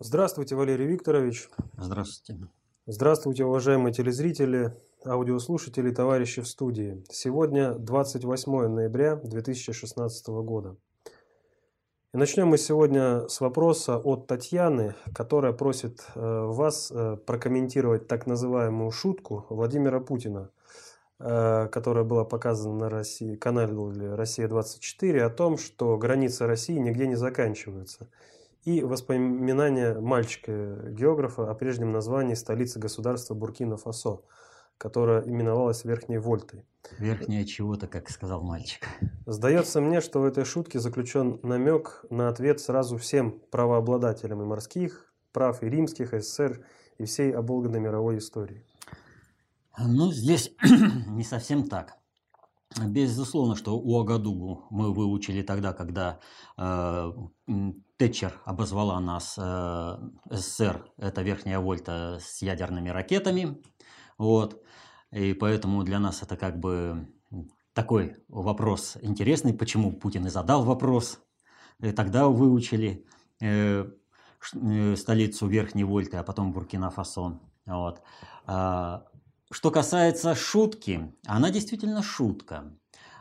Здравствуйте, Валерий Викторович. Здравствуйте. Здравствуйте, уважаемые телезрители, аудиослушатели, товарищи в студии. Сегодня 28 ноября 2016 года. И начнем мы сегодня с вопроса от Татьяны, которая просит э, вас э, прокомментировать так называемую шутку Владимира Путина, э, которая была показана на России, канале «Россия-24» о том, что границы России нигде не заканчиваются. И воспоминания мальчика-географа о прежнем названии столицы государства Буркина-Фасо, которая именовалась Верхней Вольтой. Верхняя чего-то, как сказал мальчик. Сдается мне, что в этой шутке заключен намек на ответ сразу всем правообладателям и морских прав, и римских, СССР, и всей оболганной мировой истории. Ну, здесь не совсем так. Безусловно, что у Агадугу мы выучили тогда, когда э, Тэтчер обозвала нас э, СССР, это верхняя вольта с ядерными ракетами. Вот. И поэтому для нас это как бы такой вопрос интересный, почему Путин и задал вопрос. И тогда выучили э, э, столицу Верхней Вольты, а потом Буркина-Фасо. Вот. А, что касается шутки, она действительно шутка.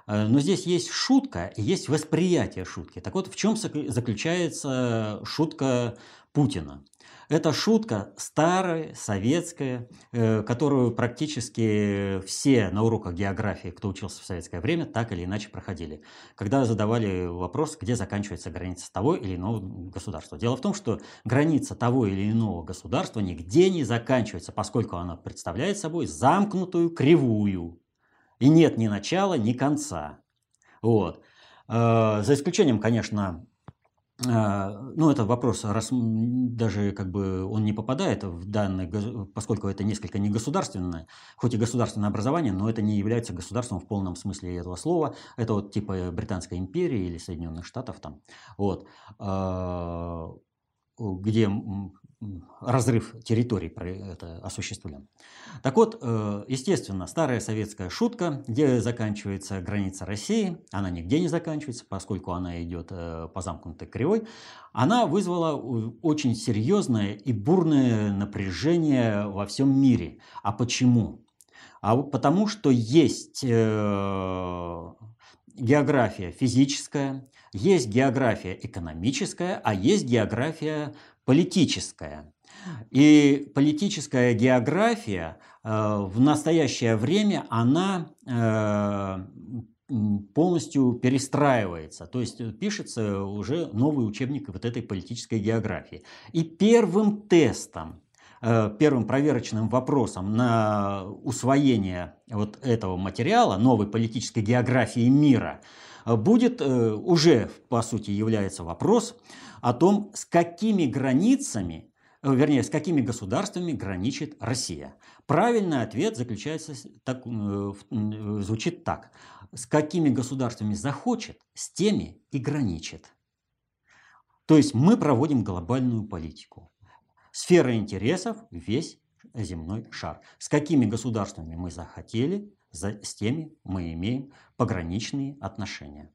Э, но здесь есть шутка и есть восприятие шутки. Так вот, в чем заключается шутка Путина? Это шутка старая, советская, э, которую практически все на уроках географии, кто учился в советское время, так или иначе проходили. Когда задавали вопрос, где заканчивается граница того или иного государства. Дело в том, что граница того или иного государства нигде не заканчивается, поскольку она представляет собой замкнутую кривую. И нет ни начала, ни конца. Вот. Э, за исключением, конечно, ну, это вопрос, раз даже как бы он не попадает в данный, поскольку это несколько не государственное, хоть и государственное образование, но это не является государством в полном смысле этого слова. Это вот типа Британской империи или Соединенных Штатов там. Вот. А, где разрыв территорий это осуществлен. Так вот, э, естественно, старая советская шутка, где заканчивается граница России, она нигде не заканчивается, поскольку она идет э, по замкнутой кривой, она вызвала очень серьезное и бурное напряжение во всем мире. А почему? А потому что есть э, география физическая, есть география экономическая, а есть география политическая. И политическая география э, в настоящее время, она э, полностью перестраивается. То есть пишется уже новый учебник вот этой политической географии. И первым тестом, э, первым проверочным вопросом на усвоение вот этого материала, новой политической географии мира, будет уже, по сути, является вопрос о том, с какими границами, э, вернее, с какими государствами граничит Россия. Правильный ответ заключается, так, э, э, звучит так. С какими государствами захочет, с теми и граничит. То есть мы проводим глобальную политику. Сфера интересов – весь земной шар. С какими государствами мы захотели, с теми мы имеем пограничные отношения.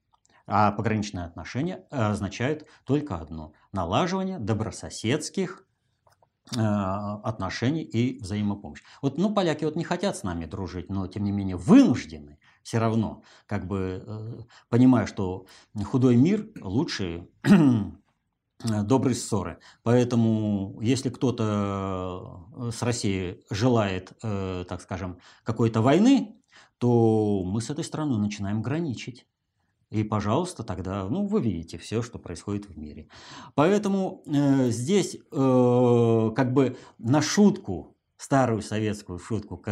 А пограничные отношения означают только одно – налаживание добрососедских э, отношений и взаимопомощи. Вот, ну, поляки вот не хотят с нами дружить, но, тем не менее, вынуждены все равно, как бы, э, понимая, что худой мир лучше доброй ссоры. Поэтому, если кто-то э, с Россией желает, так скажем, какой-то войны, то мы с этой страной начинаем граничить. И, пожалуйста, тогда, ну, вы видите все, что происходит в мире. Поэтому э, здесь э, как бы на шутку, старую советскую шутку,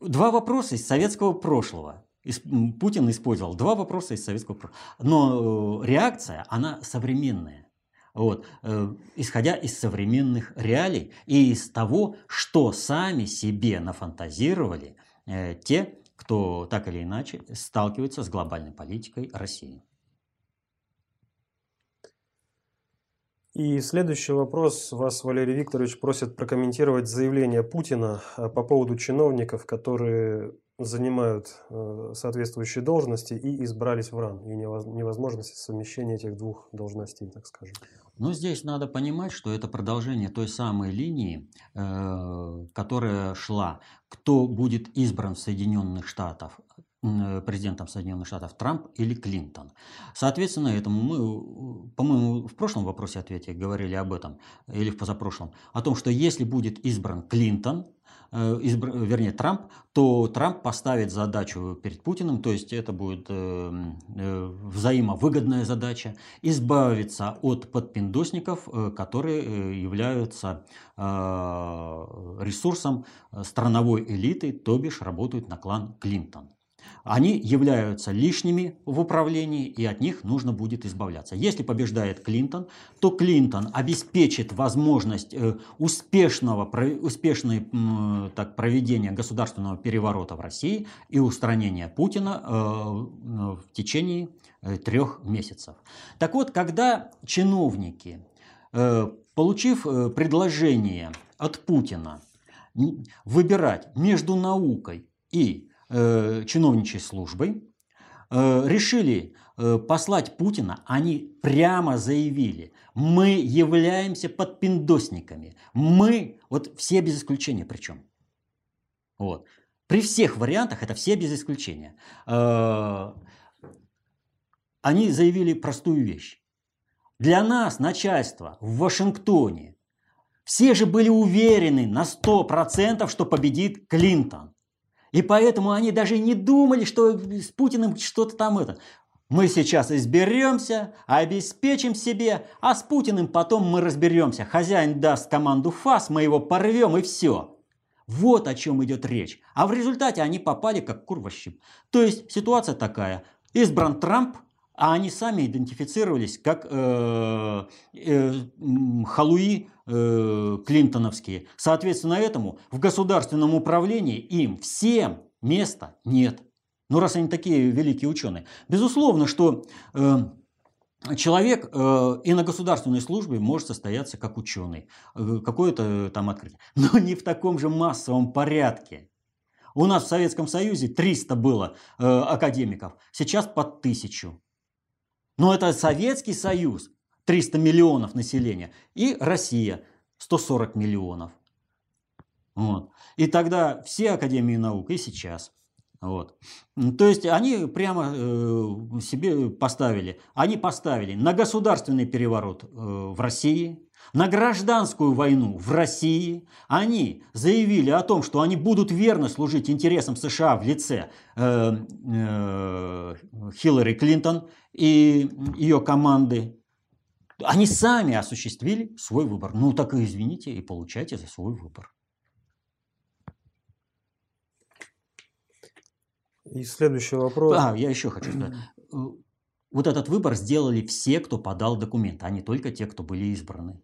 два вопроса из советского прошлого. Путин использовал два вопроса из советского прошлого. Но э, реакция, она современная. Вот, э, исходя из современных реалий и из того, что сами себе нафантазировали э, те, кто так или иначе сталкивается с глобальной политикой России. И следующий вопрос. Вас, Валерий Викторович, просит прокомментировать заявление Путина а, по поводу чиновников, которые занимают э, соответствующие должности и избрались в РАН, и невозможности совмещения этих двух должностей, так скажем. Ну, здесь надо понимать, что это продолжение той самой линии, э, которая шла. Кто будет избран в Соединенных Штатах, Э, президентом Соединенных Штатов Трамп или Клинтон. Соответственно, этому мы, по-моему, в прошлом вопросе ответе говорили об этом, или в позапрошлом, о том, что если будет избран Клинтон, э, избр... вернее Трамп, то Трамп поставит задачу перед Путиным, то есть это будет э, взаимовыгодная задача, избавиться от подпиндосников, которые являются ресурсом страновой элиты, то бишь работают на клан Клинтон. Они являются лишними в управлении, и от них нужно будет избавляться. Если побеждает Клинтон, то Клинтон обеспечит возможность э, успешного, успешной, так, проведения государственного переворота в России и устранения Путина э, в течение э, трех месяцев. Так вот, когда чиновники, получив предложение от Путина выбирать между наукой и э, чиновничьей службой, э, решили э, послать Путина, они прямо заявили, мы являемся подпиндосниками, мы, вот все без исключения причем. Вот. При всех вариантах, это все без исключения, э, они заявили простую вещь. Для нас, начальство в Вашингтоне, все же были уверены на 100%, что победит Клинтон. И поэтому они даже не думали, что с Путиным что-то там это. Мы сейчас изберемся, обеспечим себе, а с Путиным потом мы разберемся. Хозяин даст команду ФАС, мы его порвем и все. Вот о чем идет речь. А в результате они попали как кур щип. То есть ситуация такая. Избран Трамп, а они сами идентифицировались как э, э, халуи э, клинтоновские. Соответственно этому в государственном управлении им всем места нет. Ну раз они такие великие ученые. Безусловно, что э, человек э, и на государственной службе может состояться как ученый, э, какое-то там открытие, но не в таком же массовом порядке. У нас в Советском Союзе 300 было э, академиков, сейчас под тысячу. Но это Советский Союз, 300 миллионов населения, и Россия, 140 миллионов. Вот. И тогда все Академии наук, и сейчас. Вот. То есть они прямо э, себе поставили, они поставили на государственный переворот э, в России, на гражданскую войну в России. Они заявили о том, что они будут верно служить интересам США в лице э, э, Хиллари Клинтон и ее команды. Они сами осуществили свой выбор. Ну так и извините, и получайте за свой выбор. И следующий вопрос. А, я еще хочу сказать. Э, вот этот выбор сделали все, кто подал документы, а не только те, кто были избраны.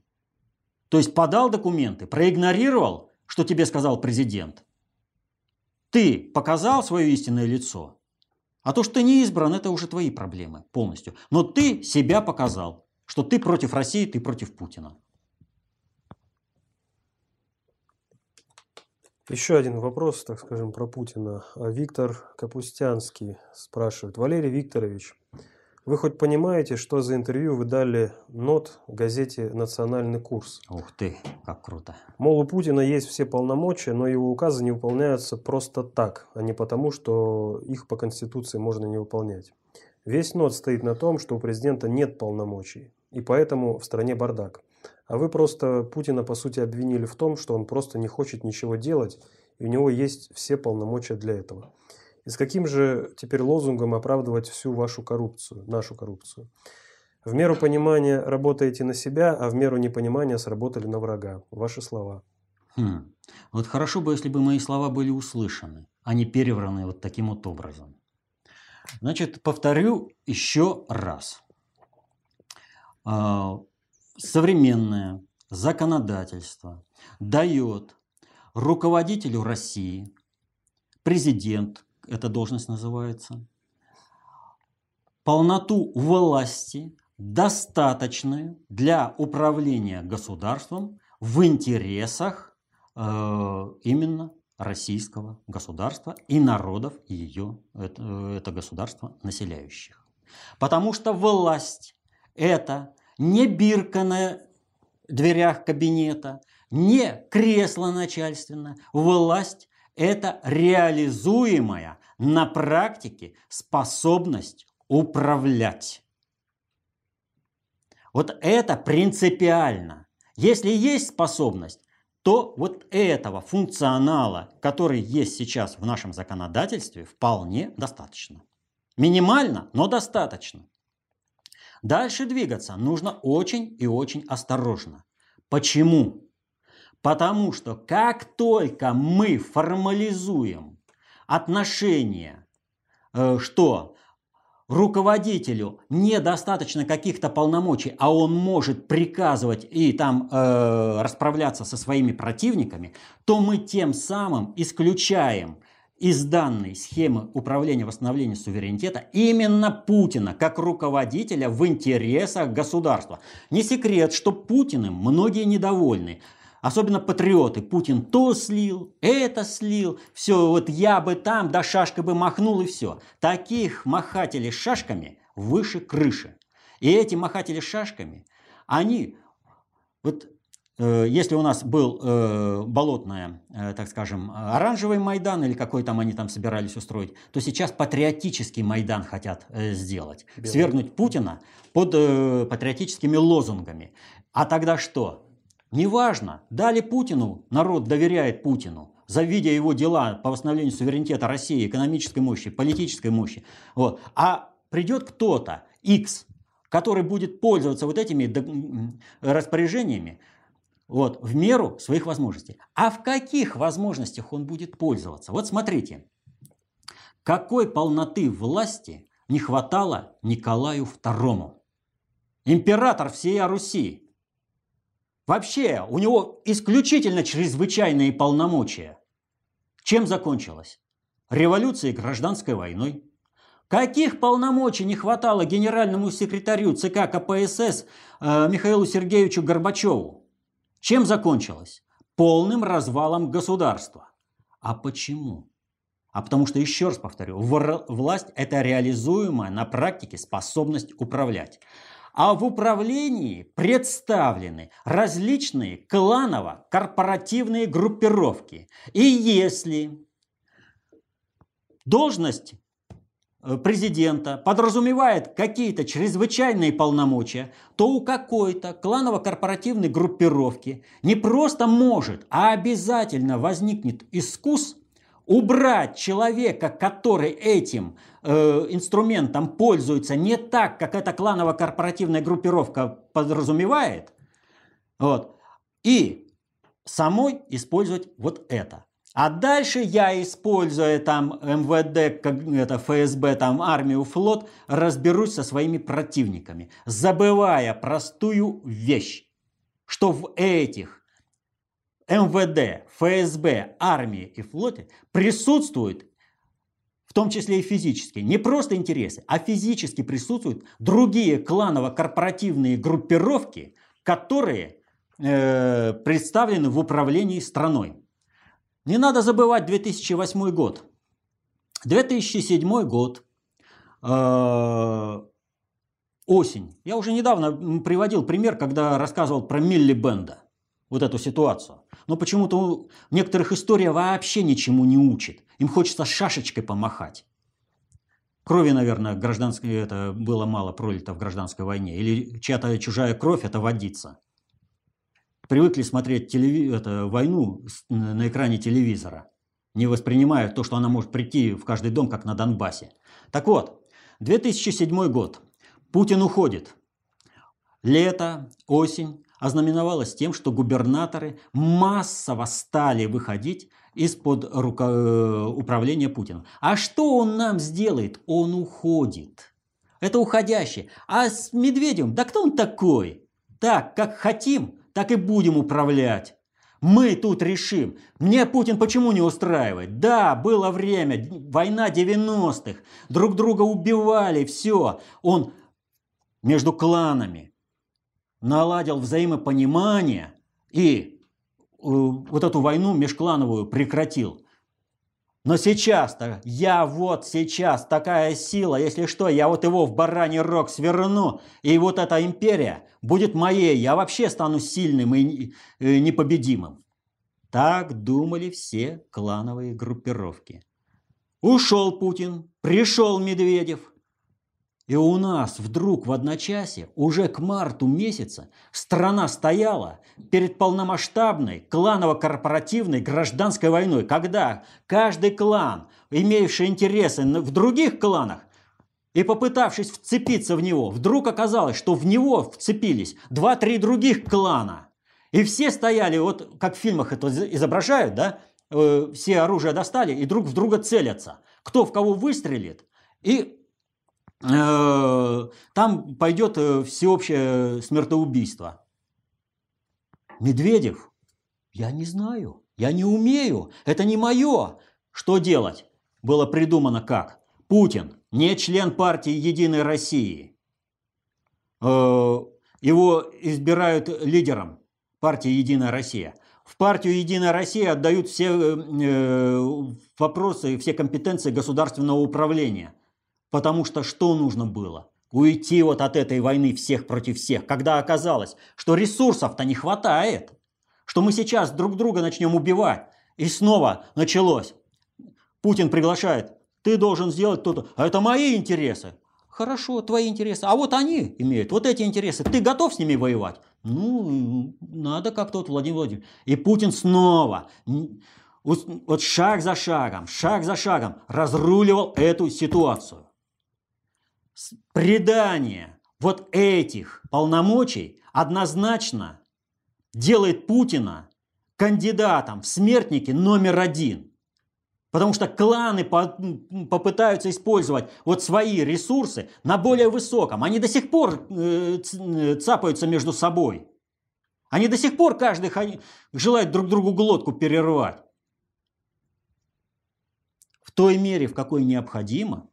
То есть подал документы, проигнорировал, что тебе сказал президент. Ты показал свое истинное лицо. А то, что ты не избран, это уже твои проблемы полностью. Но ты себя показал, что ты против России, ты против Путина. Еще один вопрос, так скажем, про Путина. Виктор Капустянский спрашивает. Валерий Викторович, вы хоть понимаете, что за интервью вы дали НОТ газете «Национальный курс»? Ух ты, как круто. Мол, у Путина есть все полномочия, но его указы не выполняются просто так, а не потому, что их по Конституции можно не выполнять. Весь НОТ стоит на том, что у президента нет полномочий, и поэтому в стране бардак. А вы просто Путина, по сути, обвинили в том, что он просто не хочет ничего делать, и у него есть все полномочия для этого. И с каким же теперь лозунгом оправдывать всю вашу коррупцию, нашу коррупцию? В меру понимания работаете на себя, а в меру непонимания сработали на врага. Ваши слова. Хм. Вот хорошо бы, если бы мои слова были услышаны, а не перевраны вот таким вот образом. Значит, повторю еще раз. А, современное законодательство дает руководителю России, президент, эта должность называется, полноту власти достаточную для управления государством в интересах э, именно российского государства и народов ее, это, это государство населяющих. Потому что власть – это не бирка на дверях кабинета, не кресло начальственное. Власть – это реализуемая на практике способность управлять. Вот это принципиально. Если есть способность, то вот этого функционала, который есть сейчас в нашем законодательстве, вполне достаточно. Минимально, но достаточно. Дальше двигаться нужно очень и очень осторожно. Почему? Потому что как только мы формализуем отношения, э, что руководителю недостаточно каких-то полномочий, а он может приказывать и там э, расправляться со своими противниками, то мы тем самым исключаем из данной схемы управления восстановления суверенитета именно Путина как руководителя в интересах государства. Не секрет, что Путиным многие недовольны. Особенно патриоты. Путин то слил, это слил. Все, вот я бы там, да шашкой бы махнул и все. Таких махателей шашками выше крыши. И эти махатели шашками, они, вот э, если у нас был э, болотная, э, так скажем, оранжевый Майдан или какой там они там собирались устроить, то сейчас патриотический Майдан хотят э, сделать. Белый. Свергнуть Путина под э, патриотическими лозунгами. А тогда что? Неважно, дали Путину, народ доверяет Путину, завидя его дела по восстановлению суверенитета России, экономической мощи, политической мощи. Вот. А придет кто-то, X, который будет пользоваться вот этими распоряжениями вот, в меру своих возможностей. А в каких возможностях он будет пользоваться? Вот смотрите, какой полноты власти не хватало Николаю II. Император всей Руси, Вообще, у него исключительно чрезвычайные полномочия. Чем закончилось? Революцией и гражданской войной. Каких полномочий не хватало генеральному секретарю ЦК КПСС э, Михаилу Сергеевичу Горбачеву? Чем закончилось? Полным развалом государства. А почему? А потому что, еще раз повторю, власть – это реализуемая на практике способность управлять а в управлении представлены различные кланово-корпоративные группировки. И если должность э, президента подразумевает какие-то чрезвычайные полномочия, то у какой-то кланово-корпоративной группировки не просто может, а обязательно возникнет искус убрать человека, который этим э, инструментом пользуется не так, как эта кланово-корпоративная группировка подразумевает, вот, и самой использовать вот это. А дальше я, используя там МВД, как это ФСБ, там армию, флот, разберусь со своими противниками, забывая простую вещь, что в этих МВД, ФСБ, армии и флоте присутствуют, в том числе и физически, не просто интересы, а физически присутствуют другие кланово-корпоративные группировки, которые э, представлены в управлении страной. Не надо забывать 2008 год. 2007 год, э, осень. Я уже недавно приводил пример, когда рассказывал про Милли Бенда вот эту ситуацию. Но почему-то некоторых история вообще ничему не учит. Им хочется шашечкой помахать. Крови, наверное, гражданской, это было мало пролито в гражданской войне. Или чья-то чужая кровь – это водится. Привыкли смотреть телеви... это, войну на экране телевизора, не воспринимая то, что она может прийти в каждый дом, как на Донбассе. Так вот, 2007 год. Путин уходит. Лето, осень ознаменовалось тем, что губернаторы массово стали выходить из-под руко... Э, управления Путина. А что он нам сделает? Он уходит. Это уходящий. А с Медведем, да кто он такой? Так, как хотим, так и будем управлять. Мы тут решим. Мне Путин почему не устраивает? Да, было время, война 90-х, друг друга убивали, все. Он между кланами, наладил взаимопонимание и э, вот эту войну межклановую прекратил. Но сейчас-то, я вот сейчас такая сила, если что, я вот его в бараний рог сверну, и вот эта империя будет моей, я вообще стану сильным и э, непобедимым. Так думали все клановые группировки. Ушел Путин, пришел Медведев – и у нас вдруг в одночасье, уже к марту месяца, страна стояла перед полномасштабной кланово-корпоративной гражданской войной, когда каждый клан, имеющий интересы в других кланах, и попытавшись вцепиться в него, вдруг оказалось, что в него вцепились два-три других клана. И все стояли, вот как в фильмах это изображают, да, э, все оружие достали и друг в друга целятся. Кто в кого выстрелит, и там пойдет э, всеобщее смертоубийство. Медведев, я не знаю, я не умею, это не мое. Что делать? Было придумано как? Путин не член партии Единой России. Э, его избирают лидером партии Единая Россия. В партию Единая Россия отдают все вопросы, все компетенции государственного управления – Потому что что нужно было? Уйти вот от этой войны всех против всех, когда оказалось, что ресурсов-то не хватает, что мы сейчас друг друга начнем убивать. И снова началось. Путин приглашает, ты должен сделать то-то, а это мои интересы. Хорошо, твои интересы. А вот они имеют вот эти интересы. Ты готов с ними воевать? Ну, надо как-то вот Владимир Владимирович. И Путин снова, вот шаг за шагом, шаг за шагом разруливал эту ситуацию предание вот этих полномочий однозначно делает Путина кандидатом в смертники номер один. Потому что кланы попытаются использовать вот свои ресурсы на более высоком. Они до сих пор э, э, цапаются между собой. Они до сих пор каждый желает друг другу глотку перервать. В той мере, в какой необходимо,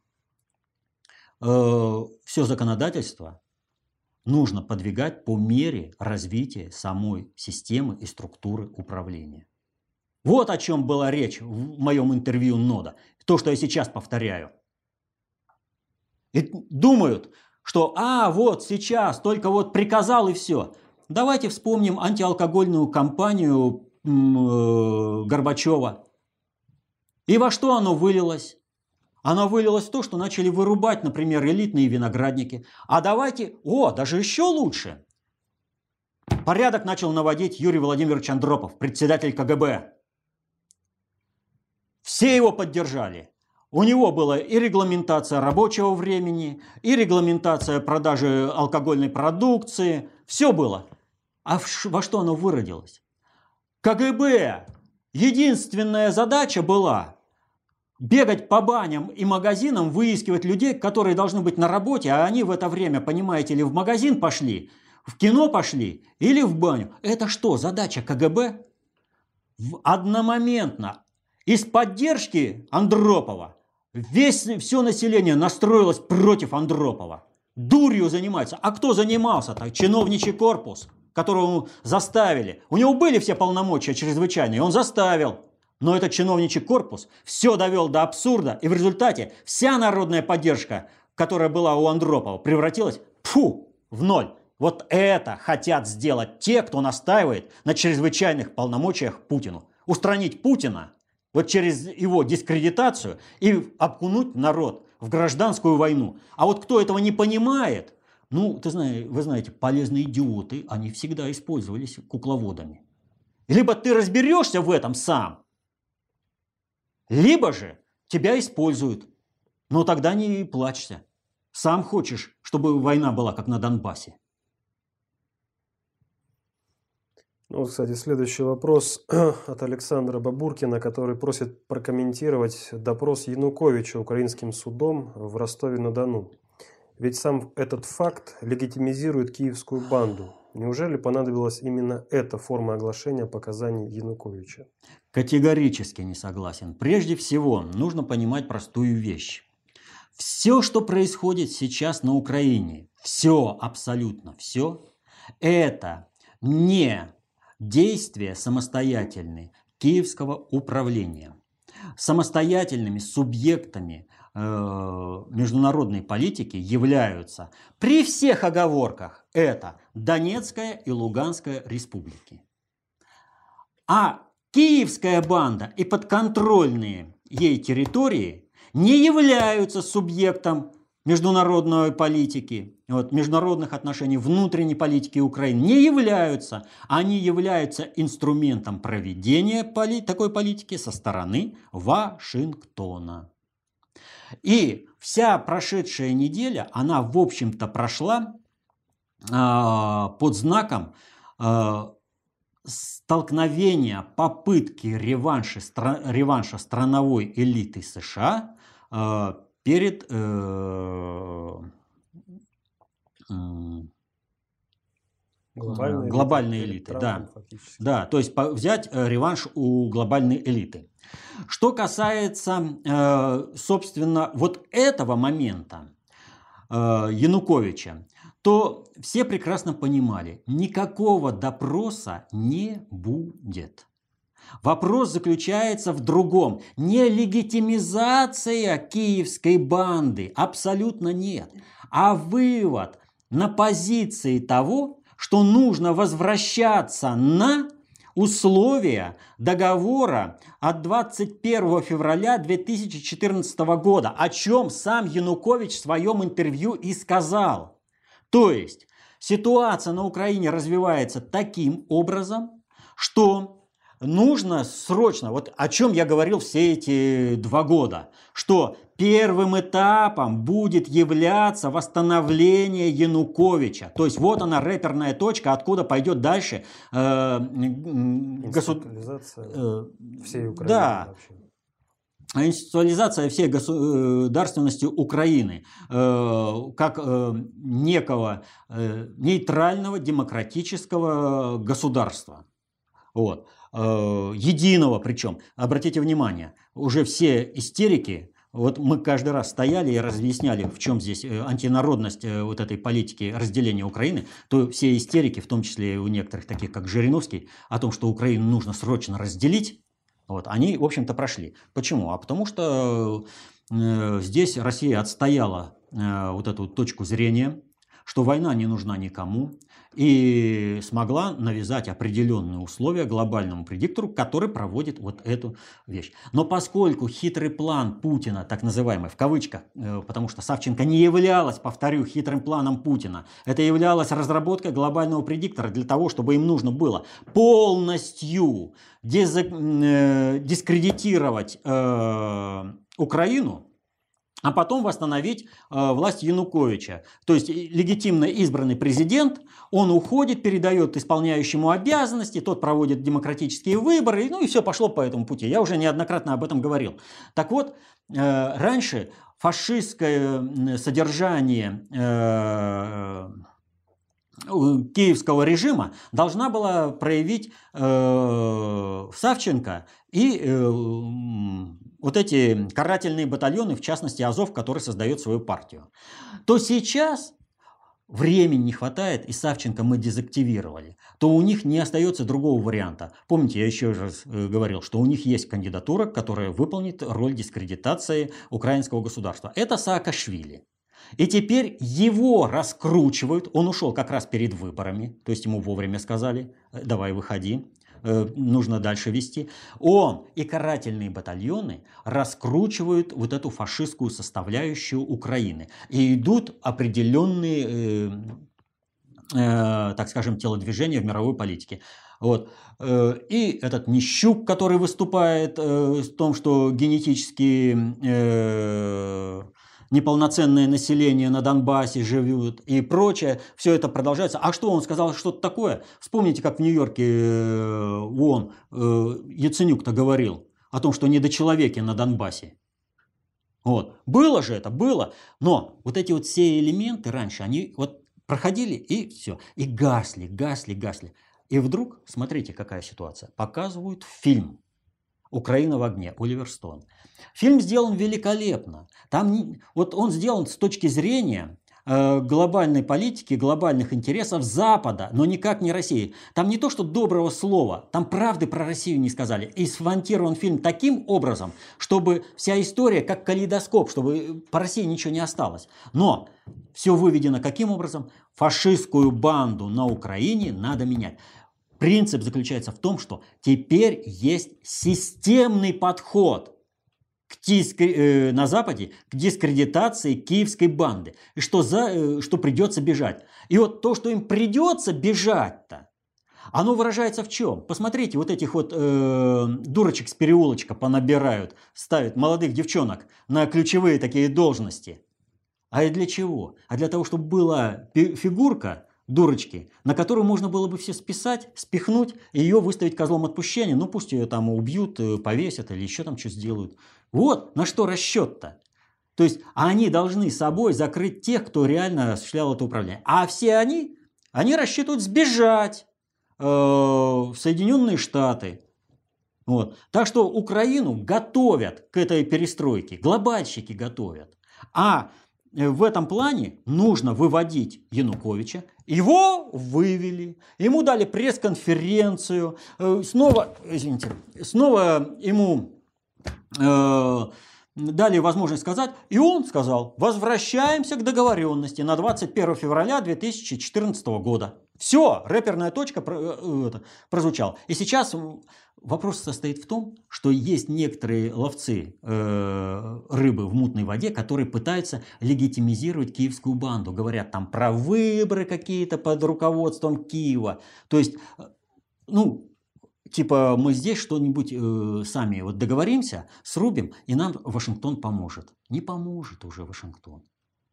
все законодательство нужно подвигать по мере развития самой системы и структуры управления. Вот о чем была речь в моем интервью Нода. То, что я сейчас повторяю. И думают, что а, вот сейчас, только вот приказал и все. Давайте вспомним антиалкогольную кампанию э, Горбачева. И во что оно вылилось? Оно вылилось в то, что начали вырубать, например, элитные виноградники. А давайте, о, даже еще лучше. Порядок начал наводить Юрий Владимирович Андропов, председатель КГБ. Все его поддержали. У него была и регламентация рабочего времени, и регламентация продажи алкогольной продукции. Все было. А во что оно выродилось? КГБ. Единственная задача была бегать по баням и магазинам, выискивать людей, которые должны быть на работе, а они в это время, понимаете ли, в магазин пошли, в кино пошли или в баню. Это что, задача КГБ? Одномоментно из поддержки Андропова весь, все население настроилось против Андропова. Дурью занимается. А кто занимался-то? Чиновничий корпус, которого заставили. У него были все полномочия чрезвычайные, он заставил. Но этот чиновничий корпус все довел до абсурда, и в результате вся народная поддержка, которая была у Андропова, превратилась фу, в ноль. Вот это хотят сделать те, кто настаивает на чрезвычайных полномочиях Путину. Устранить Путина вот через его дискредитацию и обкунуть народ в гражданскую войну. А вот кто этого не понимает, ну, ты знаешь, вы знаете, полезные идиоты, они всегда использовались кукловодами. Либо ты разберешься в этом сам, либо же тебя используют. Но тогда не плачься. Сам хочешь, чтобы война была как на Донбассе. Ну, кстати, следующий вопрос от Александра Бабуркина, который просит прокомментировать допрос Януковича украинским судом в Ростове-на-Дону. Ведь сам этот факт легитимизирует киевскую банду. Неужели понадобилась именно эта форма оглашения показаний Януковича? Категорически не согласен. Прежде всего, нужно понимать простую вещь. Все, что происходит сейчас на Украине, все, абсолютно все, это не действия самостоятельные киевского управления. Самостоятельными субъектами международной политики являются при всех оговорках это Донецкая и Луганская республики. А Киевская банда и подконтрольные ей территории не являются субъектом международной политики, вот, международных отношений, внутренней политики Украины не являются. Они являются инструментом проведения поли такой политики со стороны Вашингтона. И вся прошедшая неделя, она, в общем-то, прошла э, под знаком э, столкновения, попытки реванша, реванша страновой элиты США э, перед э, глобальной, глобальной элиты. элиты да. да, то есть взять э, реванш у глобальной элиты. Что касается, э, собственно, вот этого момента э, Януковича, то все прекрасно понимали, никакого допроса не будет. Вопрос заключается в другом. Не легитимизация киевской банды, абсолютно нет, а вывод на позиции того, что нужно возвращаться на условия договора от 21 февраля 2014 года, о чем сам Янукович в своем интервью и сказал. То есть ситуация на Украине развивается таким образом, что нужно срочно, вот о чем я говорил все эти два года, что первым этапом будет являться восстановление Януковича. То есть вот она рэперная точка, откуда пойдет дальше э, государ... э, всей Украины. Да. Вообще институализация всей государственности Украины э, как э, некого э, нейтрального демократического государства. Вот. Э, единого причем. Обратите внимание, уже все истерики, вот мы каждый раз стояли и разъясняли, в чем здесь э, антинародность э, вот этой политики разделения Украины, то все истерики, в том числе у некоторых таких, как Жириновский, о том, что Украину нужно срочно разделить, вот, они, в общем-то, прошли. Почему? А потому что здесь Россия отстояла вот эту точку зрения, что война не нужна никому, и смогла навязать определенные условия глобальному предиктору, который проводит вот эту вещь. Но поскольку хитрый план Путина, так называемый, в кавычках, э, потому что Савченко не являлась, повторю, хитрым планом Путина, это являлась разработкой глобального предиктора для того, чтобы им нужно было полностью э, дискредитировать э, Украину, а потом восстановить э, власть Януковича. То есть легитимно избранный президент, он уходит, передает исполняющему обязанности, тот проводит демократические выборы, ну и все пошло по этому пути. Я уже неоднократно об этом говорил. Так вот, э, раньше фашистское содержание э, киевского режима должна была проявить э, Савченко и э, вот эти карательные батальоны, в частности Азов, который создает свою партию, то сейчас времени не хватает, и Савченко мы дезактивировали, то у них не остается другого варианта. Помните, я еще раз э, говорил, что у них есть кандидатура, которая выполнит роль дискредитации украинского государства. Это Саакашвили. И теперь его раскручивают. Он ушел как раз перед выборами, то есть ему вовремя сказали, «Э, давай выходи. Э, нужно дальше вести. Он и карательные батальоны раскручивают вот эту фашистскую составляющую Украины. И идут определенные, э, э, так скажем, телодвижения в мировой политике. Вот. Э, и этот Нищук, который выступает в том, что генетически неполноценное население на Донбассе живут и прочее. Все это продолжается. А что, он сказал что-то такое? Вспомните, как в Нью-Йорке э, ООН э, Яценюк-то говорил о том, что недочеловеки на Донбассе. Вот. Было же это, было. Но вот эти вот все элементы раньше, они вот проходили и все. И гасли, гасли, гасли. И вдруг, смотрите, какая ситуация. Показывают фильм «Украина в огне», Оливер Стоун. Фильм сделан великолепно. Там, вот он сделан с точки зрения э, глобальной политики, глобальных интересов Запада, но никак не России. Там не то, что доброго слова, там правды про Россию не сказали. И смонтирован фильм таким образом, чтобы вся история как калейдоскоп, чтобы по России ничего не осталось. Но все выведено каким образом? Фашистскую банду на Украине надо менять. Принцип заключается в том, что теперь есть системный подход к дискри... э, на Западе к дискредитации киевской банды. И что, за... э, что придется бежать. И вот то, что им придется бежать-то, оно выражается в чем? Посмотрите, вот этих вот э, дурочек с переулочка понабирают, ставят молодых девчонок на ключевые такие должности. А и для чего? А для того, чтобы была фигурка дурочки, на которую можно было бы все списать, спихнуть, и ее выставить козлом отпущения. Ну, пусть ее там убьют, э, повесят или еще там что сделают. Вот на что расчет-то. То есть они должны собой закрыть тех, кто реально осуществлял это управление. А все они, они рассчитывают сбежать э, в Соединенные Штаты. Вот. Так что Украину готовят к этой перестройке, глобальщики готовят. А Э, в этом плане нужно выводить Януковича. Его вывели, ему дали пресс-конференцию, э, снова, извините, снова ему э, дали возможность сказать, и он сказал, возвращаемся к договоренности на 21 февраля 2014 года. Все, рэперная точка э, прозвучала. И сейчас Вопрос состоит в том, что есть некоторые ловцы э, рыбы в мутной воде, которые пытаются легитимизировать киевскую банду. Говорят там про выборы какие-то под руководством Киева. То есть, э, ну, типа мы здесь что-нибудь э, сами вот договоримся, срубим, и нам Вашингтон поможет. Не поможет уже Вашингтон.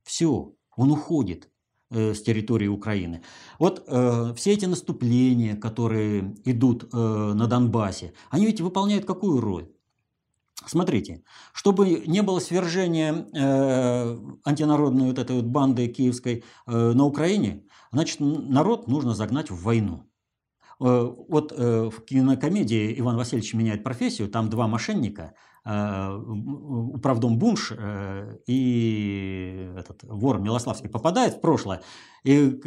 Все, он уходит Э, с территории Украины. Вот э, все эти наступления, которые идут э, на Донбассе, они ведь выполняют какую роль? Смотрите, чтобы не было свержения э, антинародной вот этой вот банды киевской э, на Украине, значит, народ нужно загнать в войну. Э, вот э, в кинокомедии «Иван Васильевич меняет профессию» там два мошенника – управдом Бунш э, и этот вор Милославский попадает в прошлое, и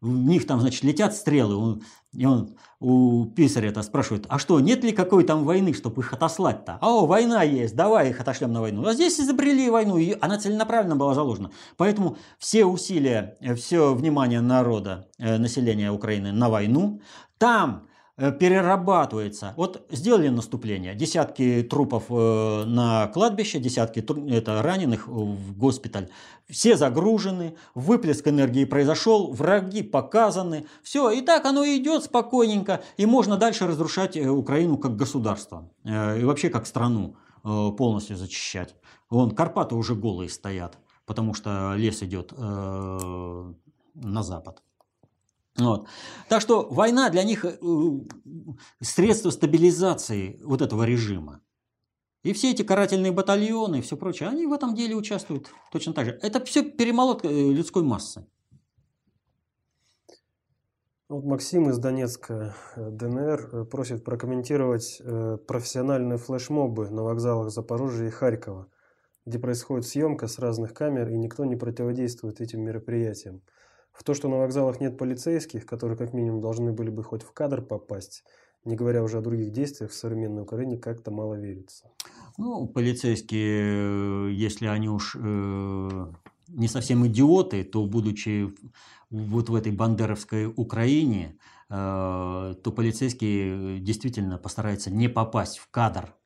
в них там, значит, летят стрелы, и он у писаря это спрашивает, а что, нет ли какой там войны, чтобы их отослать-то? А, о, война есть, давай их отошлем на войну. А здесь изобрели войну, и она целенаправленно была заложена. Поэтому все усилия, все внимание народа, э, населения Украины на войну, там Э, перерабатывается. Вот сделали наступление, десятки трупов э, на кладбище, десятки это, раненых в госпиталь. Все загружены, выплеск энергии произошел, враги показаны. Все, и так оно идет спокойненько, и можно дальше разрушать э, Украину как государство и вообще как страну полностью зачищать. Вон, Карпаты уже голые стоят, потому что лес идет на запад. Вот. Так что война для них э, средство стабилизации вот этого режима. И все эти карательные батальоны и все прочее, они в этом деле участвуют точно так же. Это все перемолот э, людской массы. Вот Максим из Донецка, э, ДНР, просит прокомментировать профессиональные флешмобы на вокзалах Запорожья и Харькова, где происходит съемка с разных камер, и никто не противодействует этим мероприятиям. В то, что на вокзалах нет полицейских, которые как минимум должны были бы хоть в кадр попасть, не говоря уже о других действиях в современной Украине, как-то мало верится. Ну, полицейские, э, если они уж э, не совсем идиоты, то, будучи вот в этой бандеровской Украине, э, то полицейские действительно постараются не попасть в кадр Э,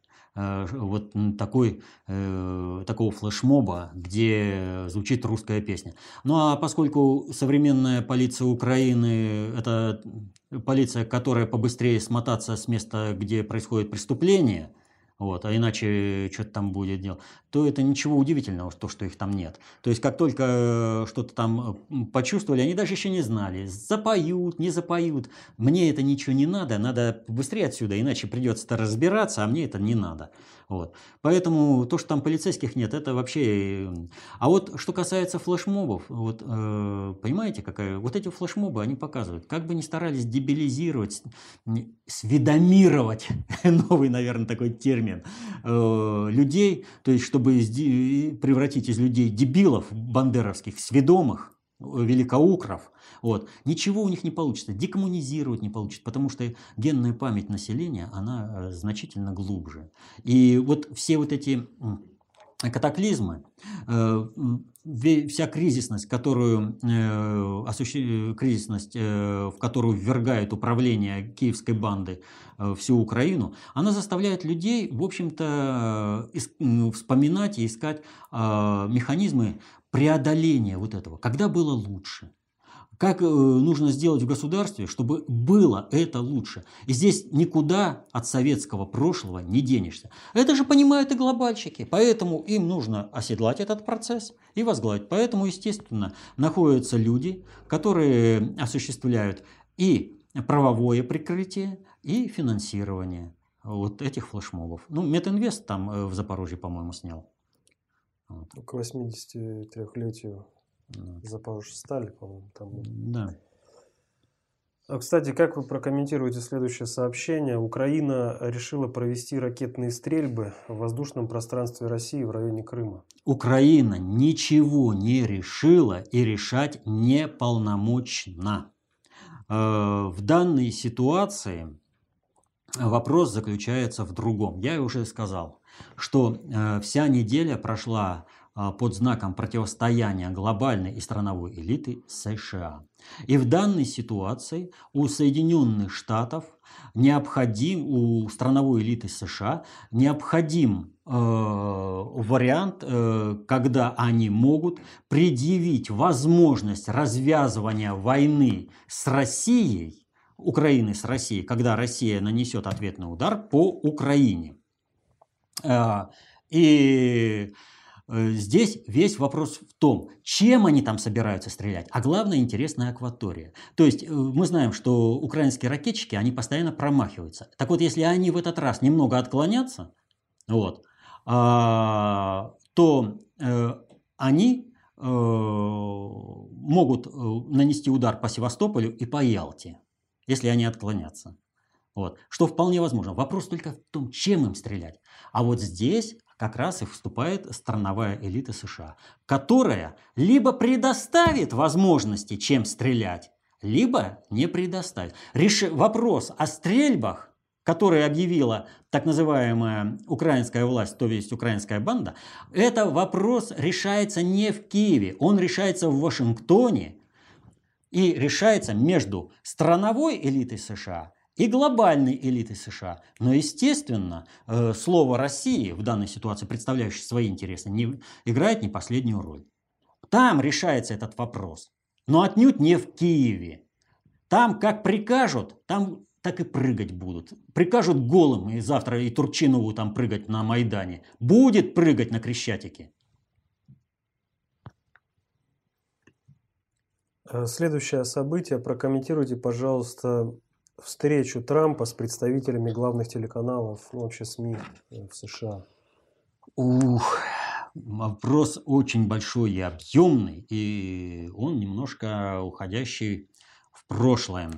вот такой, э, такого флешмоба, где звучит русская песня. Ну а поскольку современная полиция Украины – это полиция, которая побыстрее смотаться с места, где происходит преступление – вот, а иначе что-то там будет делать, то это ничего удивительного, то, что их там нет. То есть, как только э, что-то там почувствовали, они даже еще не знали, запоют, не запоют. Мне это ничего не надо, надо быстрее отсюда, иначе придется разбираться, а мне это не надо. Вот. Поэтому то, что там полицейских нет, это вообще... Э, а вот что касается флешмобов, вот, э, понимаете, какая... Вот эти флешмобы, они показывают, как бы ни старались дебилизировать, сведомировать, новый, наверное, такой термин, перемен, э, людей, то есть чтобы превратить из людей дебилов бандеровских, сведомых, э, великоукров, вот, ничего у них не получится, декоммунизировать не получится, потому что генная память населения, она значительно глубже. И вот все вот эти катаклизмы, вся кризисность, которую, э, осуществ... кризисность, э, в которую ввергает управление киевской банды э, всю Украину, она заставляет людей, в общем-то, вспоминать и искать э, механизмы преодоления вот этого. Когда было лучше? Как э, нужно сделать в государстве, чтобы было это лучше? И здесь никуда от советского прошлого не денешься. Это же понимают и глобальщики. Поэтому им нужно оседлать этот процесс и возглавить. Поэтому, естественно, находятся люди, которые осуществляют и правовое прикрытие, и финансирование вот этих флешмобов. Ну, Метинвест там э, в Запорожье, по-моему, снял. К 83-летию Запорожье стали, по-моему, там. Да. А, кстати, как вы прокомментируете следующее сообщение? Украина решила провести ракетные стрельбы в воздушном пространстве России в районе Крыма. Украина ничего не решила и решать не полномочна. Э, в данной ситуации вопрос заключается в другом. Я уже сказал, что э, вся неделя прошла а, под знаком противостояния глобальной и страновой элиты США. И в данной ситуации у Соединенных Штатов необходим, у страновой элиты США необходим э, вариант, э, когда они могут предъявить возможность развязывания войны с Россией, Украины с Россией, когда Россия нанесет ответный удар по Украине. Э, и здесь весь вопрос в том, чем они там собираются стрелять, а главное интересная акватория. То есть э, мы знаем, что украинские ракетчики, они постоянно промахиваются. Так вот, если они в этот раз немного отклонятся, вот, а, то э, они могут нанести удар по Севастополю и по Ялте, если они отклонятся. Вот. Что вполне возможно. Вопрос только в том, чем им стрелять. А вот здесь как раз и вступает страновая элита США, которая либо предоставит возможности, чем стрелять, либо не предоставит. Реш... Вопрос о стрельбах, которые объявила так называемая украинская власть, то есть украинская банда, это вопрос решается не в Киеве, он решается в Вашингтоне и решается между страновой элитой США и глобальной элиты США. Но, естественно, э, слово России в данной ситуации, представляющее свои интересы, не, играет не последнюю роль. Там решается этот вопрос, но отнюдь не в Киеве. Там как прикажут, там так и прыгать будут. Прикажут голым, и завтра и Турчинову там прыгать на Майдане. Будет прыгать на Крещатике. Э, следующее событие прокомментируйте, пожалуйста, встречу Трампа с представителями главных телеканалов, ну, вообще СМИ э, в США? Ух, вопрос очень большой и объемный, и он немножко уходящий в прошлое.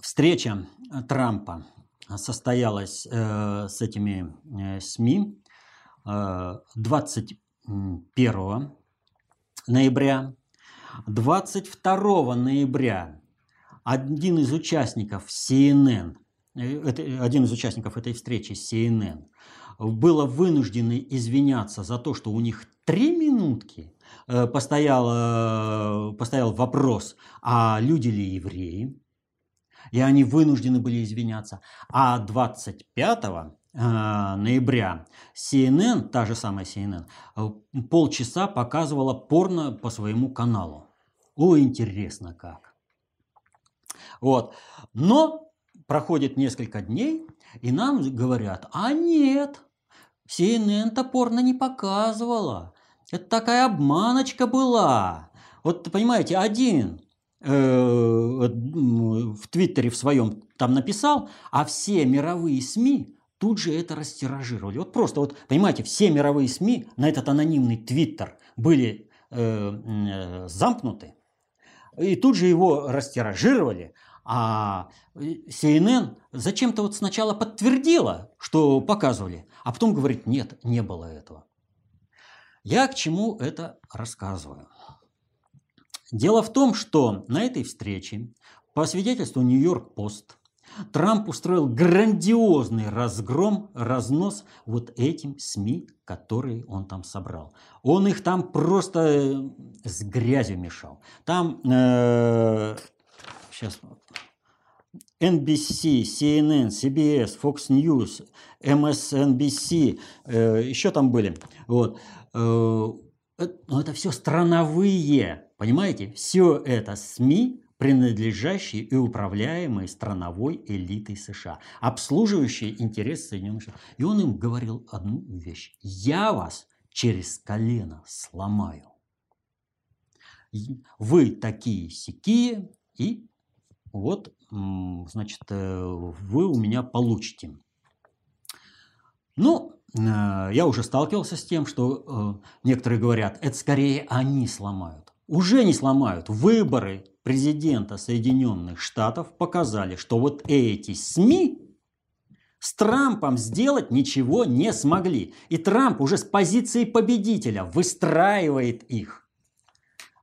Встреча Трампа состоялась э, с этими э, СМИ э, 21 ноября. 22 ноября один из участников CNN, э, один из участников этой встречи CNN, было вынуждено извиняться за то, что у них три минутки э, постоял, э, постоял вопрос, а люди ли евреи, и они вынуждены были извиняться. А 25 Э, ноября CNN, та же самая CNN, э, полчаса показывала порно по своему каналу. О, интересно как. Вот. Но проходит несколько дней, и нам говорят, а нет, CNN-то порно не показывала. Это такая обманочка была. Вот, понимаете, один э, в Твиттере в своем там написал, а все мировые СМИ тут же это растиражировали. Вот просто, вот, понимаете, все мировые СМИ на этот анонимный твиттер были э, э, замкнуты, И тут же его растиражировали. А CNN зачем-то вот сначала подтвердила, что показывали, а потом говорит, нет, не было этого. Я к чему это рассказываю? Дело в том, что на этой встрече, по свидетельству Нью-Йорк-Пост, Трамп устроил грандиозный разгром, разнос вот этим СМИ, которые он там собрал. Он их там просто э, с грязью мешал. Там э, сейчас NBC, CNN, CBS, Fox News, MSNBC, э, еще там были. Вот. Э, но ну, это все страновые, понимаете? Все это СМИ, принадлежащие и управляемые страновой элитой США, обслуживающие интересы Соединенных Штатов. И он им говорил одну вещь. Я вас через колено сломаю. Вы такие сякие, и вот, значит, э, вы у меня получите. Ну, э, я уже сталкивался с тем, что э, некоторые говорят, это скорее они сломают. Уже не сломают. Выборы президента Соединенных Штатов показали, что вот эти СМИ с Трампом сделать ничего не смогли. И Трамп уже с позиции победителя выстраивает их.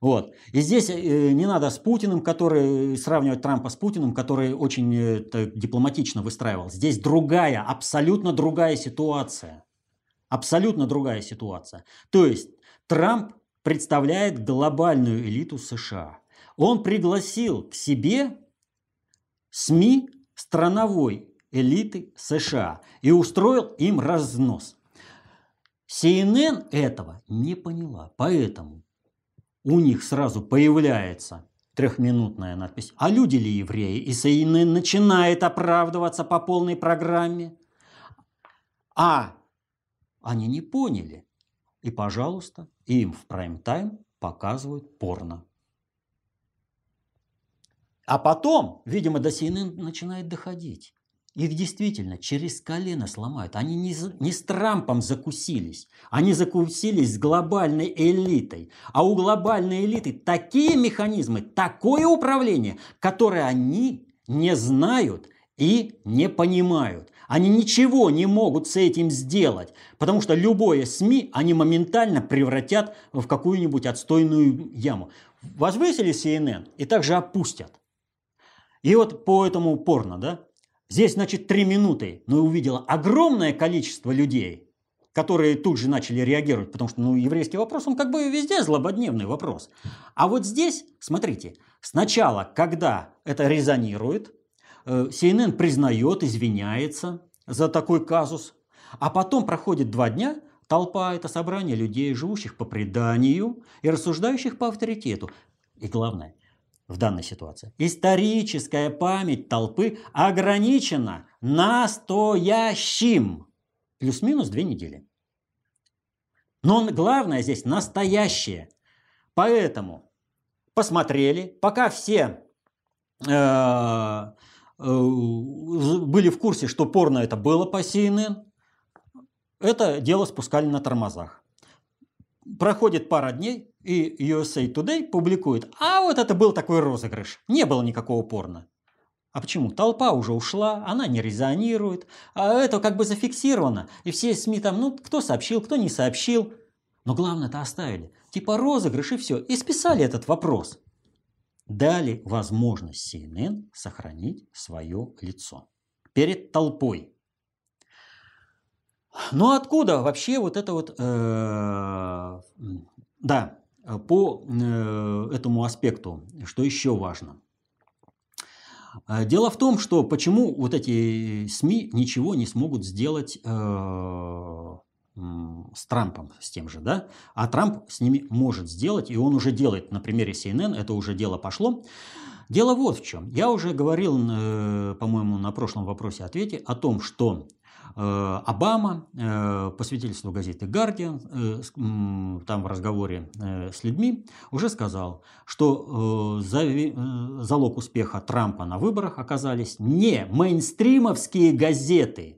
Вот. И здесь э, не надо с Путиным, который сравнивать Трампа с Путиным, который очень э, дипломатично выстраивал. Здесь другая, абсолютно другая ситуация. Абсолютно другая ситуация. То есть Трамп представляет глобальную элиту США. Он пригласил к себе СМИ страновой элиты США и устроил им разнос. CNN этого не поняла, поэтому у них сразу появляется трехминутная надпись «А люди ли евреи?» И CNN начинает оправдываться по полной программе. А они не поняли. И, пожалуйста, им в прайм-тайм показывают порно. А потом, видимо, до CNN начинает доходить. Их действительно через колено сломают. Они не, не с Трампом закусились. Они закусились с глобальной элитой. А у глобальной элиты такие механизмы, такое управление, которое они не знают и не понимают. Они ничего не могут с этим сделать, потому что любое СМИ они моментально превратят в какую-нибудь отстойную яму. Возвысили CNN и также опустят. И вот по этому порно, да, здесь, значит, три минуты, но увидела огромное количество людей, которые тут же начали реагировать, потому что, ну, еврейский вопрос, он как бы везде злободневный вопрос. А вот здесь, смотрите, сначала, когда это резонирует, CNN признает, извиняется за такой казус, а потом проходит два дня, толпа – это собрание людей, живущих по преданию и рассуждающих по авторитету. И главное, в данной ситуации. Историческая память толпы ограничена настоящим. Плюс-минус две недели. Но главное здесь настоящее. Поэтому посмотрели, пока все э, э, были в курсе, что порно это было по CNN, это дело спускали на тормозах. Проходит пара дней, и USA Today публикует, а вот это был такой розыгрыш, не было никакого порно. А почему? Толпа уже ушла, она не резонирует, а это как бы зафиксировано. И все СМИ там, ну, кто сообщил, кто не сообщил. Но главное-то оставили. Типа розыгрыш и все. И списали этот вопрос. Дали возможность CNN сохранить свое лицо перед толпой. Но откуда вообще вот это вот... Э, да, Э, по э, этому аспекту, что еще важно. Э, дело в том, что почему вот эти СМИ ничего не смогут сделать с Трампом, с тем же, да? А Трамп с ними может сделать, и он уже делает. На примере CNN это уже дело пошло. Дело вот в чем. Я уже говорил, по-моему, на прошлом вопросе-ответе о том, что Э, Обама, э, по свидетельству газеты «Гардиан», э, там в разговоре с людьми, уже сказал, что залог успеха Трампа на выборах оказались не мейнстримовские газеты,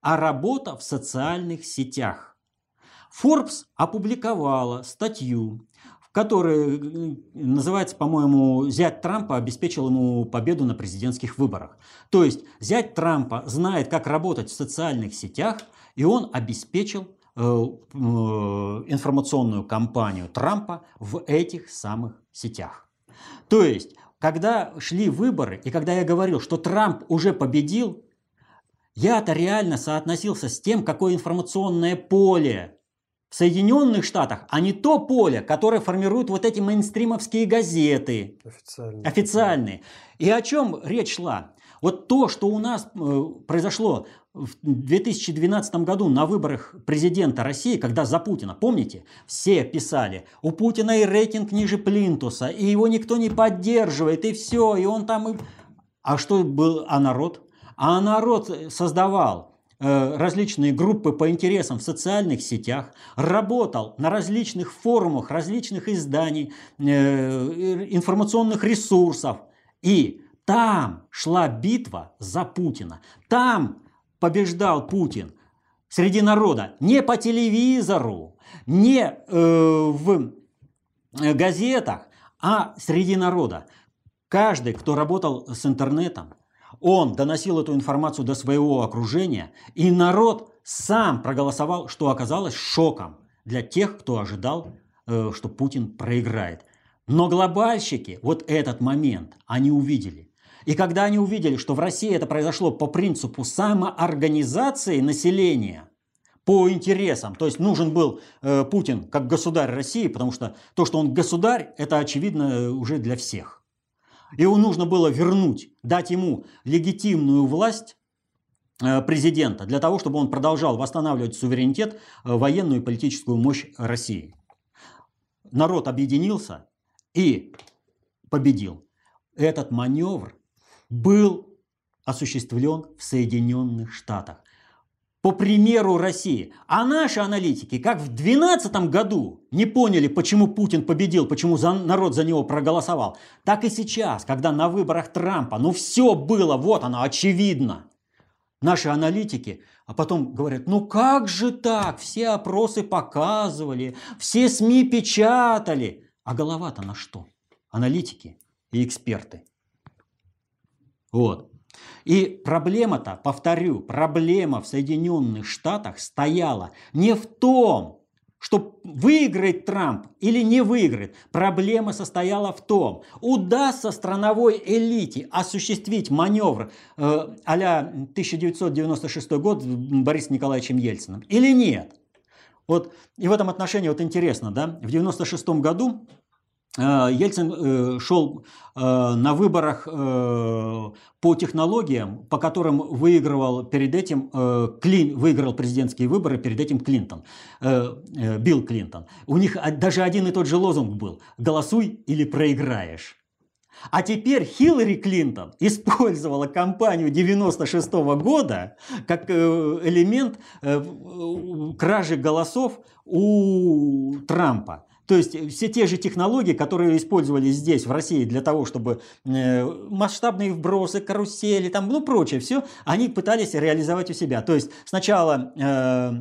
а работа в социальных сетях. Forbes опубликовала статью, в который называется, по-моему, «Зять Трампа обеспечил ему победу на президентских выборах». То есть зять Трампа знает, как работать в социальных сетях, и он обеспечил э, информационную кампанию Трампа в этих самых сетях. То есть, когда шли выборы, и когда я говорил, что Трамп уже победил, я-то реально соотносился с тем, какое информационное поле в Соединенных Штатах, а не то поле, которое формируют вот эти мейнстримовские газеты. Официальные. Официальные. И о чем речь шла? Вот то, что у нас э, произошло в 2012 году на выборах президента России, когда за Путина, помните, все писали, у Путина и рейтинг ниже Плинтуса, и его никто не поддерживает, и все, и он там... А что был, а народ? А народ создавал Э, различные группы по интересам в социальных сетях, работал на различных форумах, различных изданий, э, информационных ресурсов. И там шла битва за Путина. Там побеждал Путин среди народа. Не по телевизору, не э, в газетах, а среди народа. Каждый, кто работал с интернетом, он доносил эту информацию до своего окружения, и народ сам проголосовал, что оказалось шоком для тех, кто ожидал, э, что Путин проиграет. Но глобальщики вот этот момент они увидели. И когда они увидели, что в России это произошло по принципу самоорганизации населения, по интересам, то есть нужен был э, Путин как государь России, потому что то, что он государь, это очевидно э, уже для всех. Его нужно было вернуть, дать ему легитимную власть э, президента для того, чтобы он продолжал восстанавливать суверенитет, э, военную и политическую мощь России. Народ объединился и победил. Этот маневр был осуществлен в Соединенных Штатах по примеру России. А наши аналитики, как в 2012 году не поняли, почему Путин победил, почему за, народ за него проголосовал, так и сейчас, когда на выборах Трампа, ну все было, вот оно, очевидно. Наши аналитики, а потом говорят, ну как же так, все опросы показывали, все СМИ печатали. А голова-то на что? Аналитики и эксперты. Вот. И проблема-то, повторю, проблема в Соединенных Штатах стояла не в том, что выиграет Трамп или не выиграет. Проблема состояла в том, удастся страновой элите осуществить маневр э, а 1996 год Борисом Николаевичем Ельциным или нет. Вот, и в этом отношении вот интересно, да, в 1996 году Ельцин э, шел э, на выборах по технологиям, по которым выигрывал перед этим Клин, выиграл президентские выборы перед этим Клинтон, Билл Клинтон. У них даже один и тот же лозунг был «Голосуй или проиграешь». А теперь Хиллари Клинтон использовала кампанию 96 года как элемент кражи голосов у Трампа. То есть э, все те же технологии, которые использовались здесь, в России, для того, чтобы э, масштабные вбросы, карусели, там, ну прочее, все, они пытались реализовать у себя. То есть сначала э,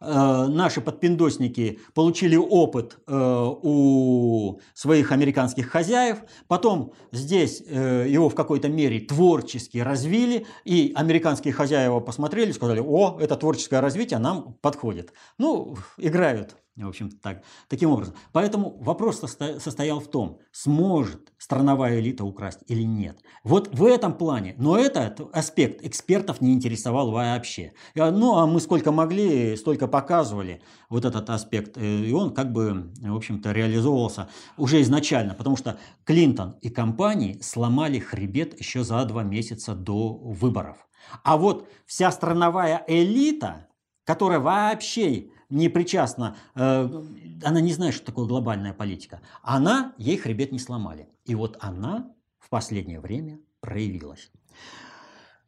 наши подпиндосники получили опыт у своих американских хозяев, потом здесь его в какой-то мере творчески развили, и американские хозяева посмотрели, сказали, о, это творческое развитие нам подходит. Ну, играют в общем так, таким образом. Поэтому вопрос состоял в том, сможет страновая элита украсть или нет. Вот в этом плане. Но этот аспект экспертов не интересовал вообще. Ну, а мы сколько могли, столько показывали вот этот аспект. Э, и он как бы, в общем-то, реализовывался уже изначально. Потому что Клинтон и компании сломали хребет еще за два месяца до выборов. А вот вся страновая элита, которая вообще не причастна, э, она не знает, что такое глобальная политика. Она, ей хребет не сломали. И вот она в последнее время проявилась.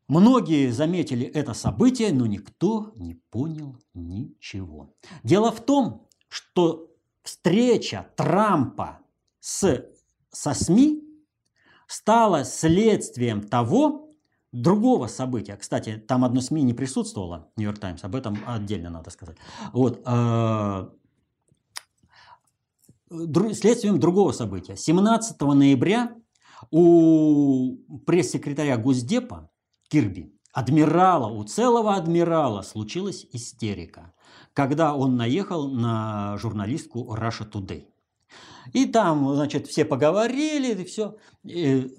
Многие заметили это событие, но никто не понял ничего. Дело в том, что встреча Трампа с, со СМИ стала следствием того, другого события. Кстати, там одно СМИ не присутствовало, Нью-Йорк Таймс, об этом отдельно надо сказать. Вот, э, следствием другого события. 17 ноября у пресс-секретаря Госдепа Кирби, адмирала, у целого адмирала случилась истерика, когда он наехал на журналистку Russia Today. И там, значит, все поговорили, и все. И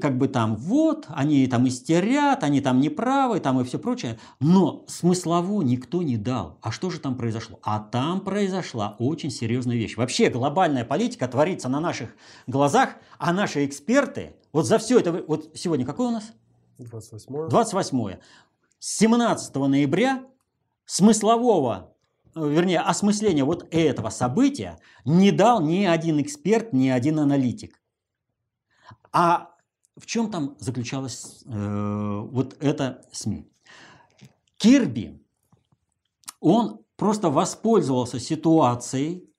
как бы там вот, они там истерят, они там неправы, там и все прочее. Но смыслову никто не дал. А что же там произошло? А там произошла очень серьезная вещь. Вообще глобальная политика творится на наших глазах, а наши эксперты, вот за все это, вот сегодня какой у нас? 28. 28. 17 ноября смыслового вернее, осмысления вот этого события не дал ни один эксперт, ни один аналитик. А в чем там заключалась э, вот эта СМИ? Кирби, он просто воспользовался ситуацией,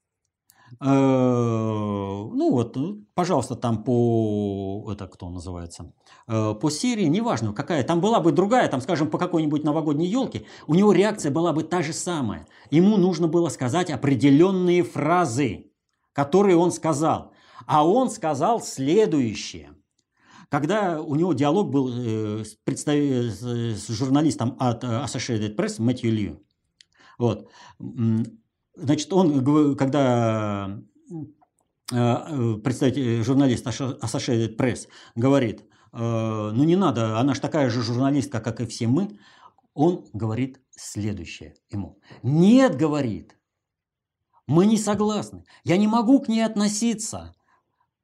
э, ну вот, пожалуйста, там по, это кто называется, э, по Сирии, неважно какая, там была бы другая, там, скажем, по какой-нибудь новогодней елке, у него реакция была бы та же самая. Ему нужно было сказать определенные фразы, которые он сказал. А он сказал следующее. Когда у него диалог был э, с, с журналистом от э, Associated Press Мэтью Лью. Вот. Значит, он, когда э, представитель, журналист Associated Press говорит, ну не надо, она же такая же журналистка, как и все мы, он говорит следующее ему. Нет, говорит, мы не согласны. Я не могу к ней относиться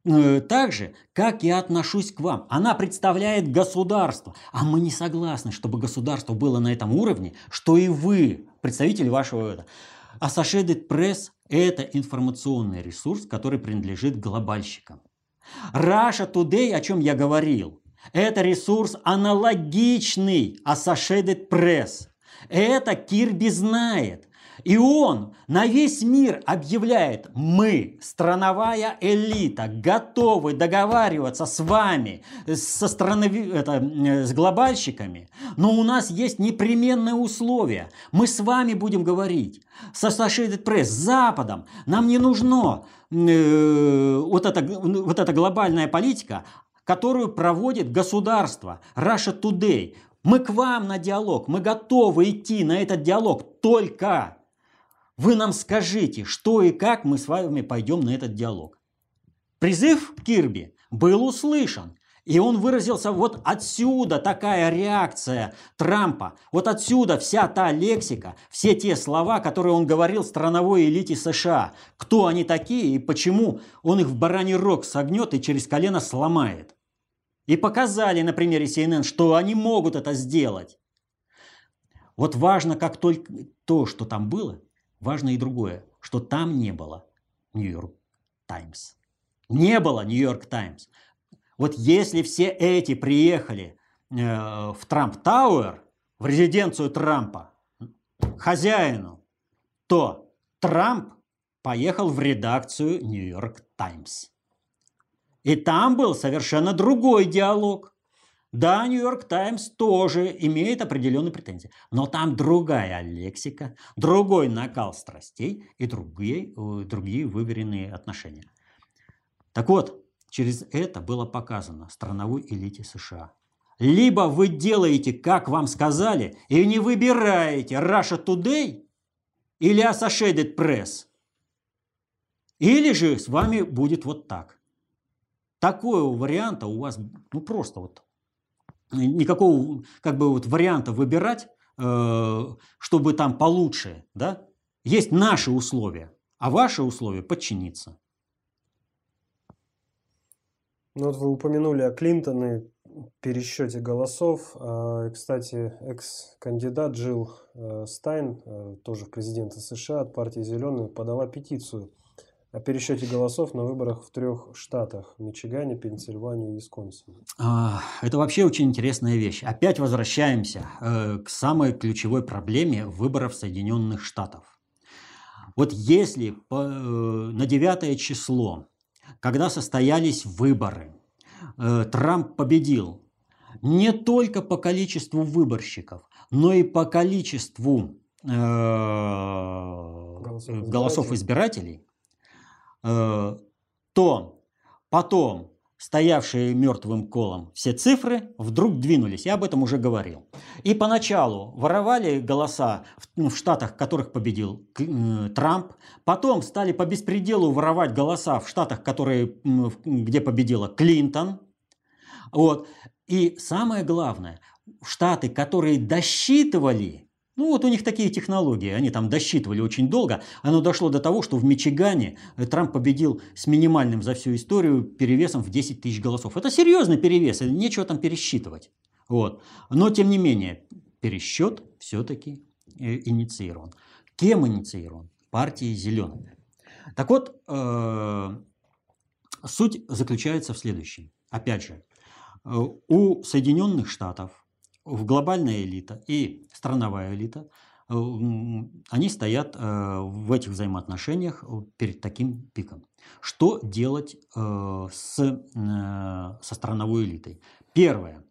так же, как я отношусь к вам. Она представляет государство, а мы не согласны, чтобы государство было на этом уровне, что и вы, представители вашего это. Associated Press – это информационный ресурс, который принадлежит глобальщикам. Russia Today, о чем я говорил, это ресурс аналогичный Associated Press. Это Кирби знает. И он на весь мир объявляет, мы, страновая элита, готовы договариваться с вами, со странови... это, с глобальщиками, но у нас есть непременные условия. Мы с вами будем говорить, со Associated Press, с Западом. Нам не нужно э, вот, эта, вот эта глобальная политика, которую проводит государство, Russia Today. Мы к вам на диалог, мы готовы идти на этот диалог только вы нам скажите, что и как мы с вами пойдем на этот диалог. Призыв Кирби был услышан. И он выразился вот отсюда такая реакция Трампа. Вот отсюда вся та лексика, все те слова, которые он говорил страновой элите США. Кто они такие и почему он их в бараний рог согнет и через колено сломает. И показали на примере CNN, что они могут это сделать. Вот важно, как только то, что там было, важно и другое, что там не было Нью-Йорк Таймс. Не было Нью-Йорк Таймс. Вот если все эти приехали э, в Трамп Тауэр, в резиденцию Трампа, хозяину, то Трамп поехал в редакцию Нью-Йорк Таймс. И там был совершенно другой диалог. Да, Нью-Йорк Таймс тоже имеет определенные претензии, но там другая лексика, другой накал страстей и другие, э, другие выверенные отношения. Так вот, через это было показано страновой элите США. Либо вы делаете, как вам сказали, и не выбираете Russia Today или Associated Press, или же с вами будет вот так. Такого варианта у вас ну просто вот никакого как бы вот варианта выбирать, э, чтобы там получше, да? Есть наши условия, а ваши условия подчиниться. Ну вот вы упомянули о Клинтоне, пересчете голосов. А, кстати, экс-кандидат Джилл э, Стайн, э, тоже в США от партии «Зеленые», подала петицию о пересчете голосов на выборах в трех штатах – Мичигане, Пенсильвании и Висконсине. А, это вообще очень интересная вещь. Опять возвращаемся э, к самой ключевой проблеме выборов Соединенных Штатов. Вот если э, на 9 число, когда состоялись выборы, э, Трамп победил не только по количеству выборщиков, но и по количеству голосов избирателей, то потом стоявшие мертвым колом все цифры вдруг двинулись. Я об этом уже говорил. И поначалу воровали голоса в, в штатах, которых победил э, Трамп. Потом стали по беспределу воровать голоса в штатах, которые, где победила Клинтон. Вот. И самое главное, штаты, которые досчитывали ну вот у них такие технологии, они там досчитывали очень долго. Оно дошло до того, что в Мичигане э, Трамп победил с минимальным за всю историю перевесом в 10 тысяч голосов. Это серьезный перевес, нечего там пересчитывать. Вот. Но тем не менее, пересчет все-таки э, инициирован. Кем инициирован? Партией зеленых. Так вот, э, суть заключается в следующем. Опять же, у Соединенных Штатов в глобальная элита и страновая элита, э, они стоят э, в этих взаимоотношениях перед таким пиком. Что делать э, с, со страновой элитой? Первое.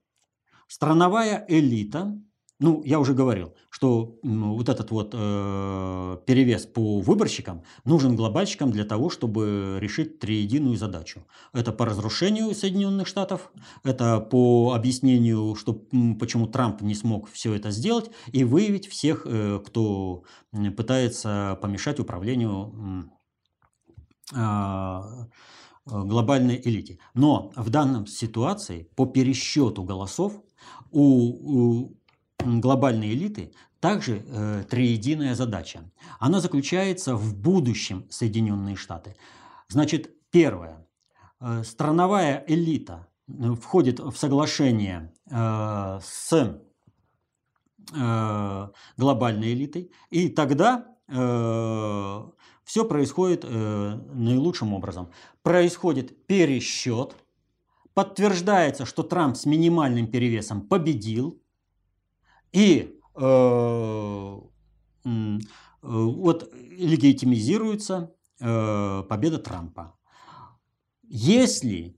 Страновая элита ну, я уже говорил, что вот этот вот э, перевес по выборщикам нужен глобальщикам для того, чтобы решить триединую задачу. Это по разрушению Соединенных Штатов, это по объяснению, что, почему Трамп не смог все это сделать, и выявить всех, э, кто пытается помешать управлению э, глобальной элите. Но в данном ситуации по пересчету голосов у, у глобальной элиты также э, триединая задача. Она заключается в будущем Соединенные Штаты. Значит, первое. Э, страновая элита э, входит в соглашение э, с э, глобальной элитой, и тогда э, все происходит э, наилучшим образом. Происходит пересчет, подтверждается, что Трамп с минимальным перевесом победил, и э, э, вот легитимизируется э, победа Трампа. Если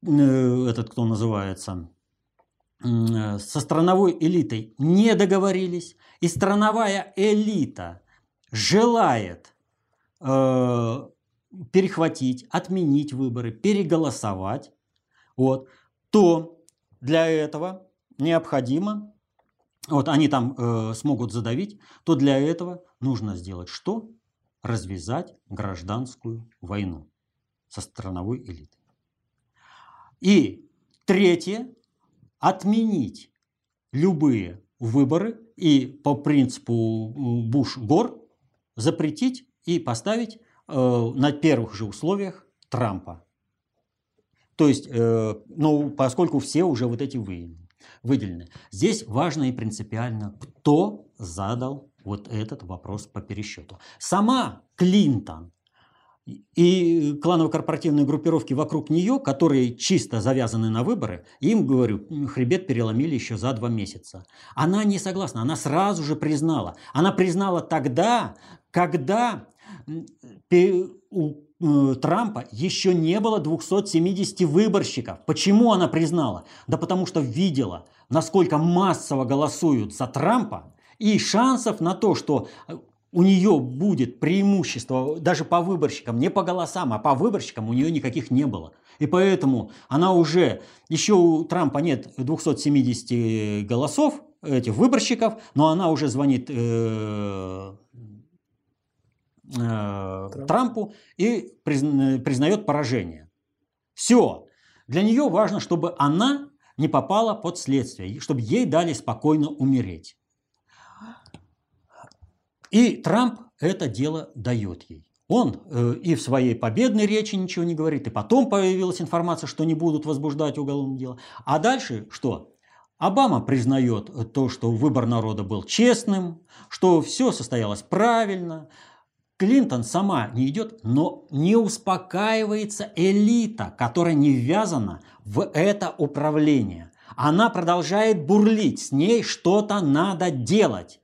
этот, кто называется, со страновой элитой не договорились, и страновая элита желает э, перехватить, отменить выборы, переголосовать, вот, то для этого необходимо, вот они там э, смогут задавить, то для этого нужно сделать что? Развязать гражданскую войну со страновой элитой. И третье, отменить любые выборы и по принципу Буш-Гор запретить и поставить э, на первых же условиях Трампа. То есть, э, ну, поскольку все уже вот эти выявлены выделены. Здесь важно и принципиально, кто задал вот этот вопрос по пересчету. Сама Клинтон и кланово-корпоративные группировки вокруг нее, которые чисто завязаны на выборы, им, говорю, хребет переломили еще за два месяца. Она не согласна, она сразу же признала. Она признала тогда, когда у э, Трампа еще не было 270 выборщиков. Почему она признала? Да потому что видела, насколько массово голосуют за Трампа, и шансов на то, что э, у нее будет преимущество даже по выборщикам, не по голосам, а по выборщикам у нее никаких не было. И поэтому она уже, еще у Трампа нет 270 голосов, этих выборщиков, но она уже звонит э, э, Трампу и признает поражение. Все. Для нее важно, чтобы она не попала под следствие, чтобы ей дали спокойно умереть. И Трамп это дело дает ей. Он э, и в своей победной речи ничего не говорит, и потом появилась информация, что не будут возбуждать уголовное дело. А дальше что? Обама признает то, что выбор народа был честным, что все состоялось правильно, Клинтон сама не идет, но не успокаивается элита, которая не ввязана в это управление. Она продолжает бурлить, с ней что-то надо делать.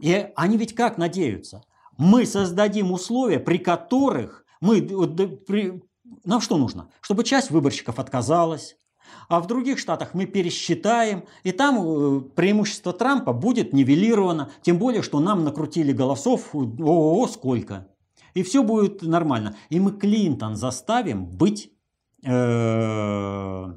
И они ведь как надеются? Мы создадим условия, при которых мы... При, нам что нужно? Чтобы часть выборщиков отказалась, а в других штатах мы пересчитаем, и там э, преимущество Трампа будет нивелировано, тем более, что нам накрутили голосов, о, сколько. и все будет нормально. И мы Клинтон заставим быть э,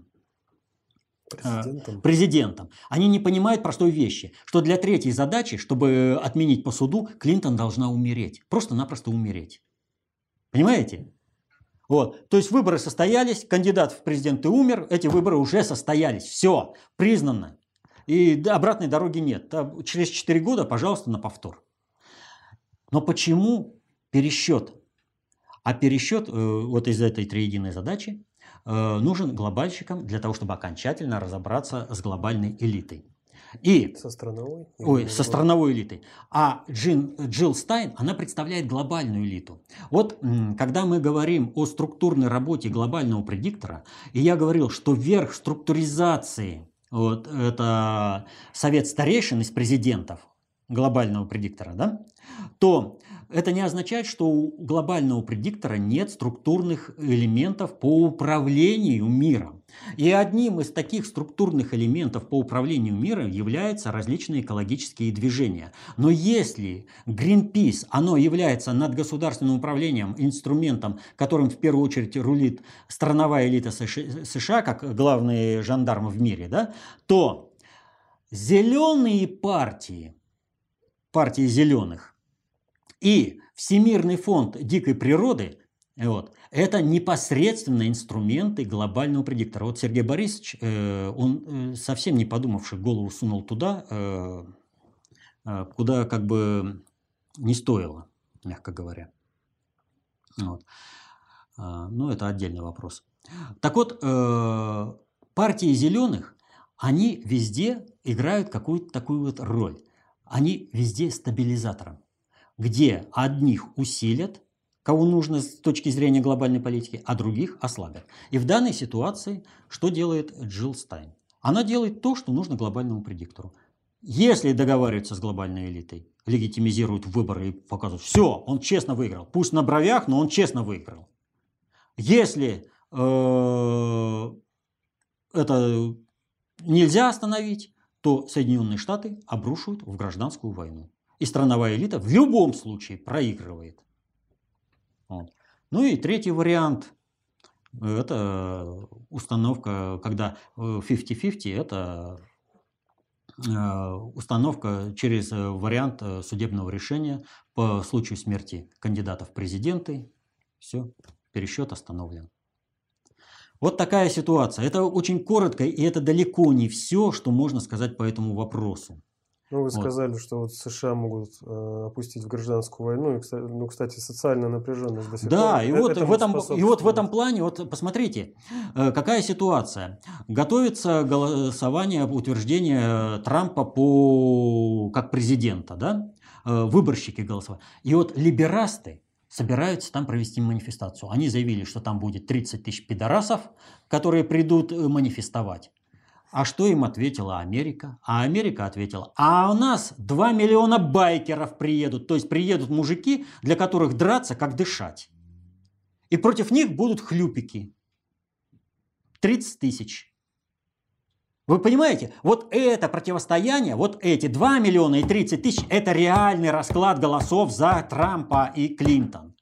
Президентом. президентом. Они не понимают простой вещи, что для третьей задачи, чтобы отменить по суду, Клинтон должна умереть. Просто-напросто умереть. Понимаете? Вот. То есть выборы состоялись, кандидат в президенты умер, эти выборы уже состоялись. Все, признано. И обратной дороги нет. Через 4 года, пожалуйста, на повтор. Но почему пересчет? А пересчет э, вот из этой триединой задачи Э, нужен глобальщикам для того, чтобы окончательно разобраться с глобальной элитой. И, со страновой? Ой, со страновой элитой. А Джин, Джилл Стайн, она представляет глобальную элиту. Вот когда мы говорим о структурной работе глобального предиктора, и я говорил, что верх структуризации вот это совет старейшин из президентов глобального предиктора, да, то это не означает, что у глобального предиктора нет структурных элементов по управлению миром. И одним из таких структурных элементов по управлению миром являются различные экологические движения. Но если Greenpeace, оно является над государственным управлением инструментом, которым в первую очередь рулит страновая элита США, как главные жандармы в мире, да, то зеленые партии, партии зеленых, и Всемирный фонд дикой природы вот, это непосредственно инструменты глобального предиктора. Вот Сергей Борисович, э, он э, совсем не подумавший голову сунул туда, э, э, куда как бы не стоило, мягко говоря. Вот. А, ну, это отдельный вопрос. Так вот, э, партии зеленых, они везде играют какую-то такую вот роль. Они везде стабилизатором где одних усилят, кого нужно с точки зрения глобальной политики, а других ослабят. И в данной ситуации что делает Джилл Стайн? Она делает то, что нужно глобальному предиктору. Если договариваются с глобальной элитой, легитимизируют выборы и показывают, все, он честно выиграл. Пусть на бровях, но он честно выиграл. Если э, это нельзя остановить, то Соединенные Штаты обрушивают в гражданскую войну. И страновая элита в любом случае проигрывает. Вот. Ну и третий вариант – это установка, когда 50-50 – это э, установка через вариант судебного решения по случаю смерти кандидата в президенты. Все, пересчет остановлен. Вот такая ситуация. Это очень коротко, и это далеко не все, что можно сказать по этому вопросу. Ну, вы сказали, вот. что вот США могут э, опустить в гражданскую войну. И, кстати, ну, кстати, социальная напряженность до сих да, пор. и, вот в этом, и вот в этом плане, вот посмотрите, э, какая ситуация. Готовится голосование, утверждение Трампа по, как президента, да? Э, выборщики голосовали. И вот либерасты собираются там провести манифестацию. Они заявили, что там будет 30 тысяч пидорасов, которые придут э, манифестовать. А что им ответила Америка? А Америка ответила, а у нас 2 миллиона байкеров приедут. То есть приедут мужики, для которых драться, как дышать. И против них будут хлюпики. 30 тысяч. Вы понимаете, вот это противостояние, вот эти 2 миллиона и 30 тысяч, это реальный расклад голосов за Трампа и Клинтон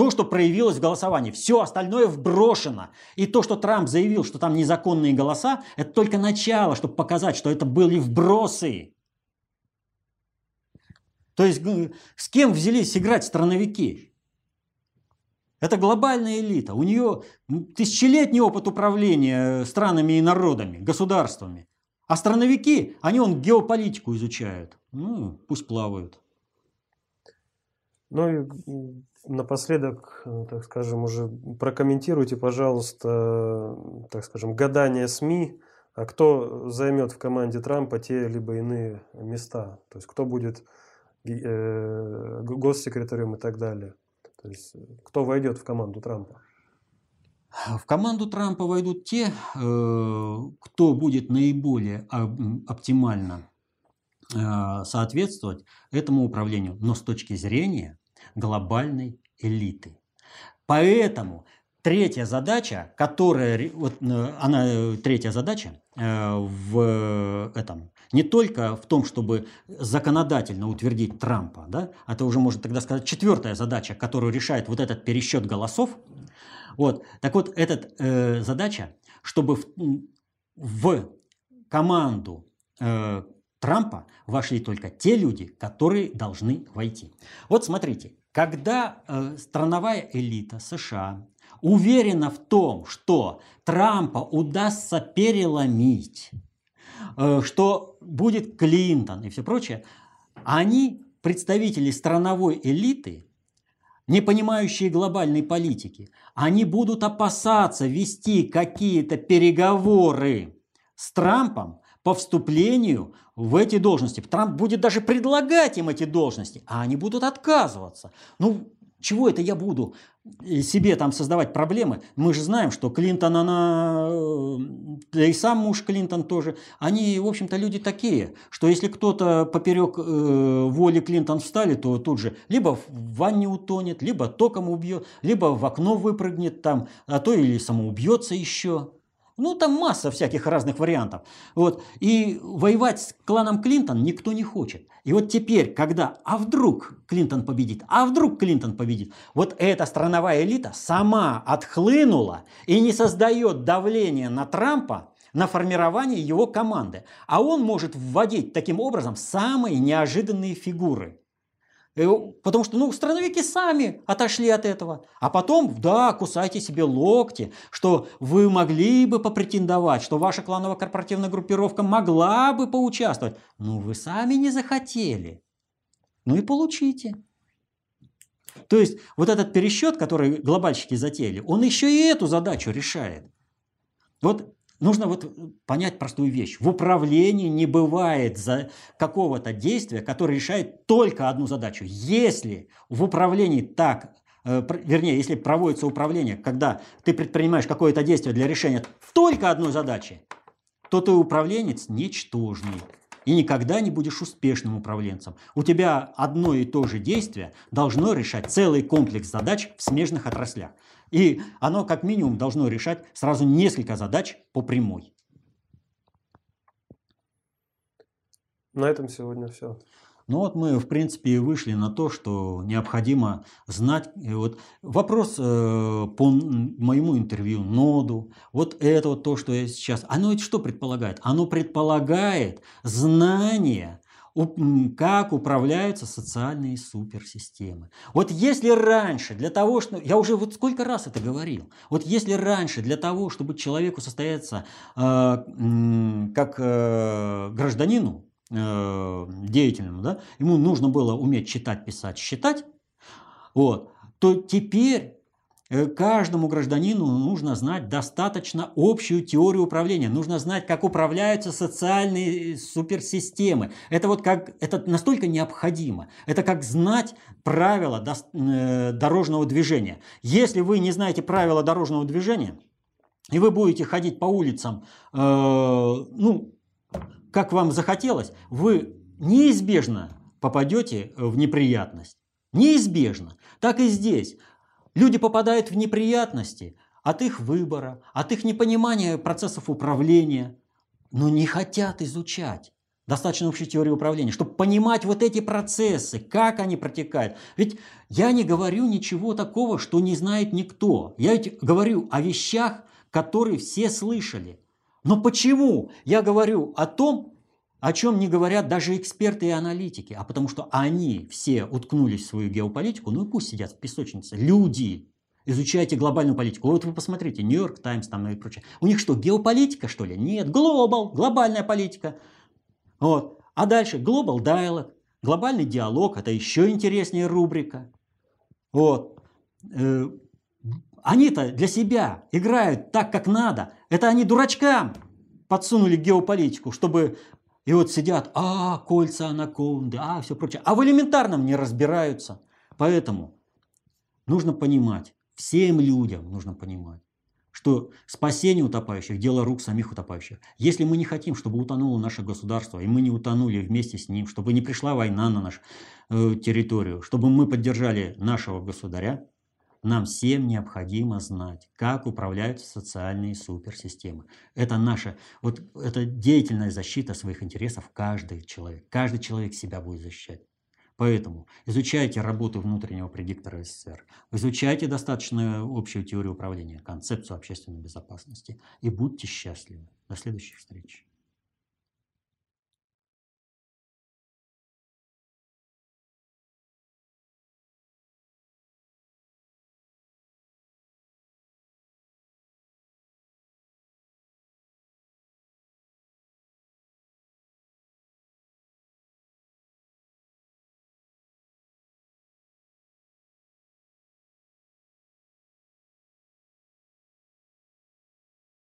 то, что проявилось в голосовании. Все остальное вброшено. И то, что Трамп заявил, что там незаконные голоса, это только начало, чтобы показать, что это были вбросы. То есть с кем взялись играть страновики? Это глобальная элита. У нее тысячелетний опыт управления странами и народами, государствами. А страновики, они он геополитику изучают. Ну, пусть плавают. Ну Напоследок, э, так скажем, уже прокомментируйте, пожалуйста, так скажем, гадание СМИ, а кто займет в команде Трампа те либо иные места, то есть кто будет э, госсекретарем и так далее. То есть кто войдет в команду Трампа? В команду Трампа войдут те, э, кто будет наиболее оптимально э, соответствовать этому управлению, но с точки зрения глобальной элиты. Поэтому третья задача, которая, вот, э, она, третья задача э, в этом не только в том, чтобы законодательно утвердить Трампа, да, это уже можно тогда сказать четвертая задача, которую решает вот этот пересчет голосов. Вот. Так вот, эта э, задача, чтобы в, в команду э, Трампа вошли только те люди, которые должны войти. Вот смотрите, когда э, страновая элита США уверена в том, что Трампа удастся переломить, э, что будет Клинтон и все прочее, они, представители страновой элиты, не понимающие глобальной политики, они будут опасаться вести какие-то переговоры с Трампом по вступлению в эти должности. Трамп будет даже предлагать им эти должности, а они будут отказываться. Ну, чего это я буду э, себе там создавать проблемы? Мы же знаем, что Клинтон, она, э, да и сам муж Клинтон тоже, они, в общем-то, люди такие, что если кто-то поперек э, воли Клинтон встали, то тут же либо в ванне утонет, либо током убьет, либо в окно выпрыгнет там, а то или самоубьется еще. Ну, там масса всяких разных вариантов. Вот. И воевать с кланом Клинтон никто не хочет. И вот теперь, когда, а вдруг Клинтон победит, а вдруг Клинтон победит, вот эта страновая элита сама отхлынула и не создает давление на Трампа, на формирование его команды. А он может вводить таким образом самые неожиданные фигуры. Э, потому что, ну, страновики сами отошли от этого. А потом, да, кусайте себе локти, что вы могли бы попретендовать, что ваша кланово-корпоративная группировка могла бы поучаствовать. Но вы сами не захотели. Ну и получите. То есть вот этот пересчет, который глобальщики затеяли, он еще и эту задачу решает. Вот Нужно вот понять простую вещь. В управлении не бывает за какого-то действия, которое решает только одну задачу. Если в управлении так, э, вернее, если проводится управление, когда ты предпринимаешь какое-то действие для решения только одной задачи, то ты управленец ничтожный и никогда не будешь успешным управленцем. У тебя одно и то же действие должно решать целый комплекс задач в смежных отраслях. И оно как минимум должно решать сразу несколько задач по прямой. На этом сегодня все. Ну вот мы, в принципе, и вышли на то, что необходимо знать. И вот вопрос э, по моему интервью Ноду, вот это вот то, что я сейчас, оно это что предполагает? Оно предполагает знание как управляются социальные суперсистемы. Вот если раньше для того, что... Я уже вот сколько раз это говорил. Вот если раньше для того, чтобы человеку состояться э, как э, гражданину, э, деятельному, да, ему нужно было уметь читать, писать, считать, вот, то теперь каждому гражданину нужно знать достаточно общую теорию управления. Нужно знать, как управляются социальные суперсистемы. Это вот как это настолько необходимо. Это как знать правила э, дорожного движения. Если вы не знаете правила дорожного движения, и вы будете ходить по улицам, э, ну, как вам захотелось, вы неизбежно попадете в неприятность. Неизбежно. Так и здесь. Люди попадают в неприятности от их выбора, от их непонимания процессов управления, но не хотят изучать достаточно общей теории управления, чтобы понимать вот эти процессы, как они протекают. Ведь я не говорю ничего такого, что не знает никто. Я ведь говорю о вещах, которые все слышали. Но почему я говорю о том, о чем не говорят даже эксперты и аналитики, а потому что они все уткнулись в свою геополитику, ну и пусть сидят в песочнице. Люди, изучайте глобальную политику. Вот вы посмотрите, Нью-Йорк Таймс там и прочее. У них что, геополитика, что ли? Нет, глобал, глобальная политика. Вот. А дальше глобал dialog, глобальный диалог, это еще интереснее рубрика. Вот. Э, они-то для себя играют так, как надо. Это они дурачкам подсунули геополитику, чтобы и вот сидят, а, кольца анаконды, а, все прочее. А в элементарном не разбираются. Поэтому нужно понимать, всем людям нужно понимать, что спасение утопающих – дело рук самих утопающих. Если мы не хотим, чтобы утонуло наше государство, и мы не утонули вместе с ним, чтобы не пришла война на нашу э, территорию, чтобы мы поддержали нашего государя, Нам всем необходимо знать, как управляются социальные суперсистемы. Это наша, вот это деятельная защита своих интересов каждый человек. Каждый человек себя будет защищать. Поэтому изучайте работу внутреннего предиктора СССР, изучайте достаточно общую теорию управления, концепцию общественной безопасности и будьте счастливы. До следующих встреч.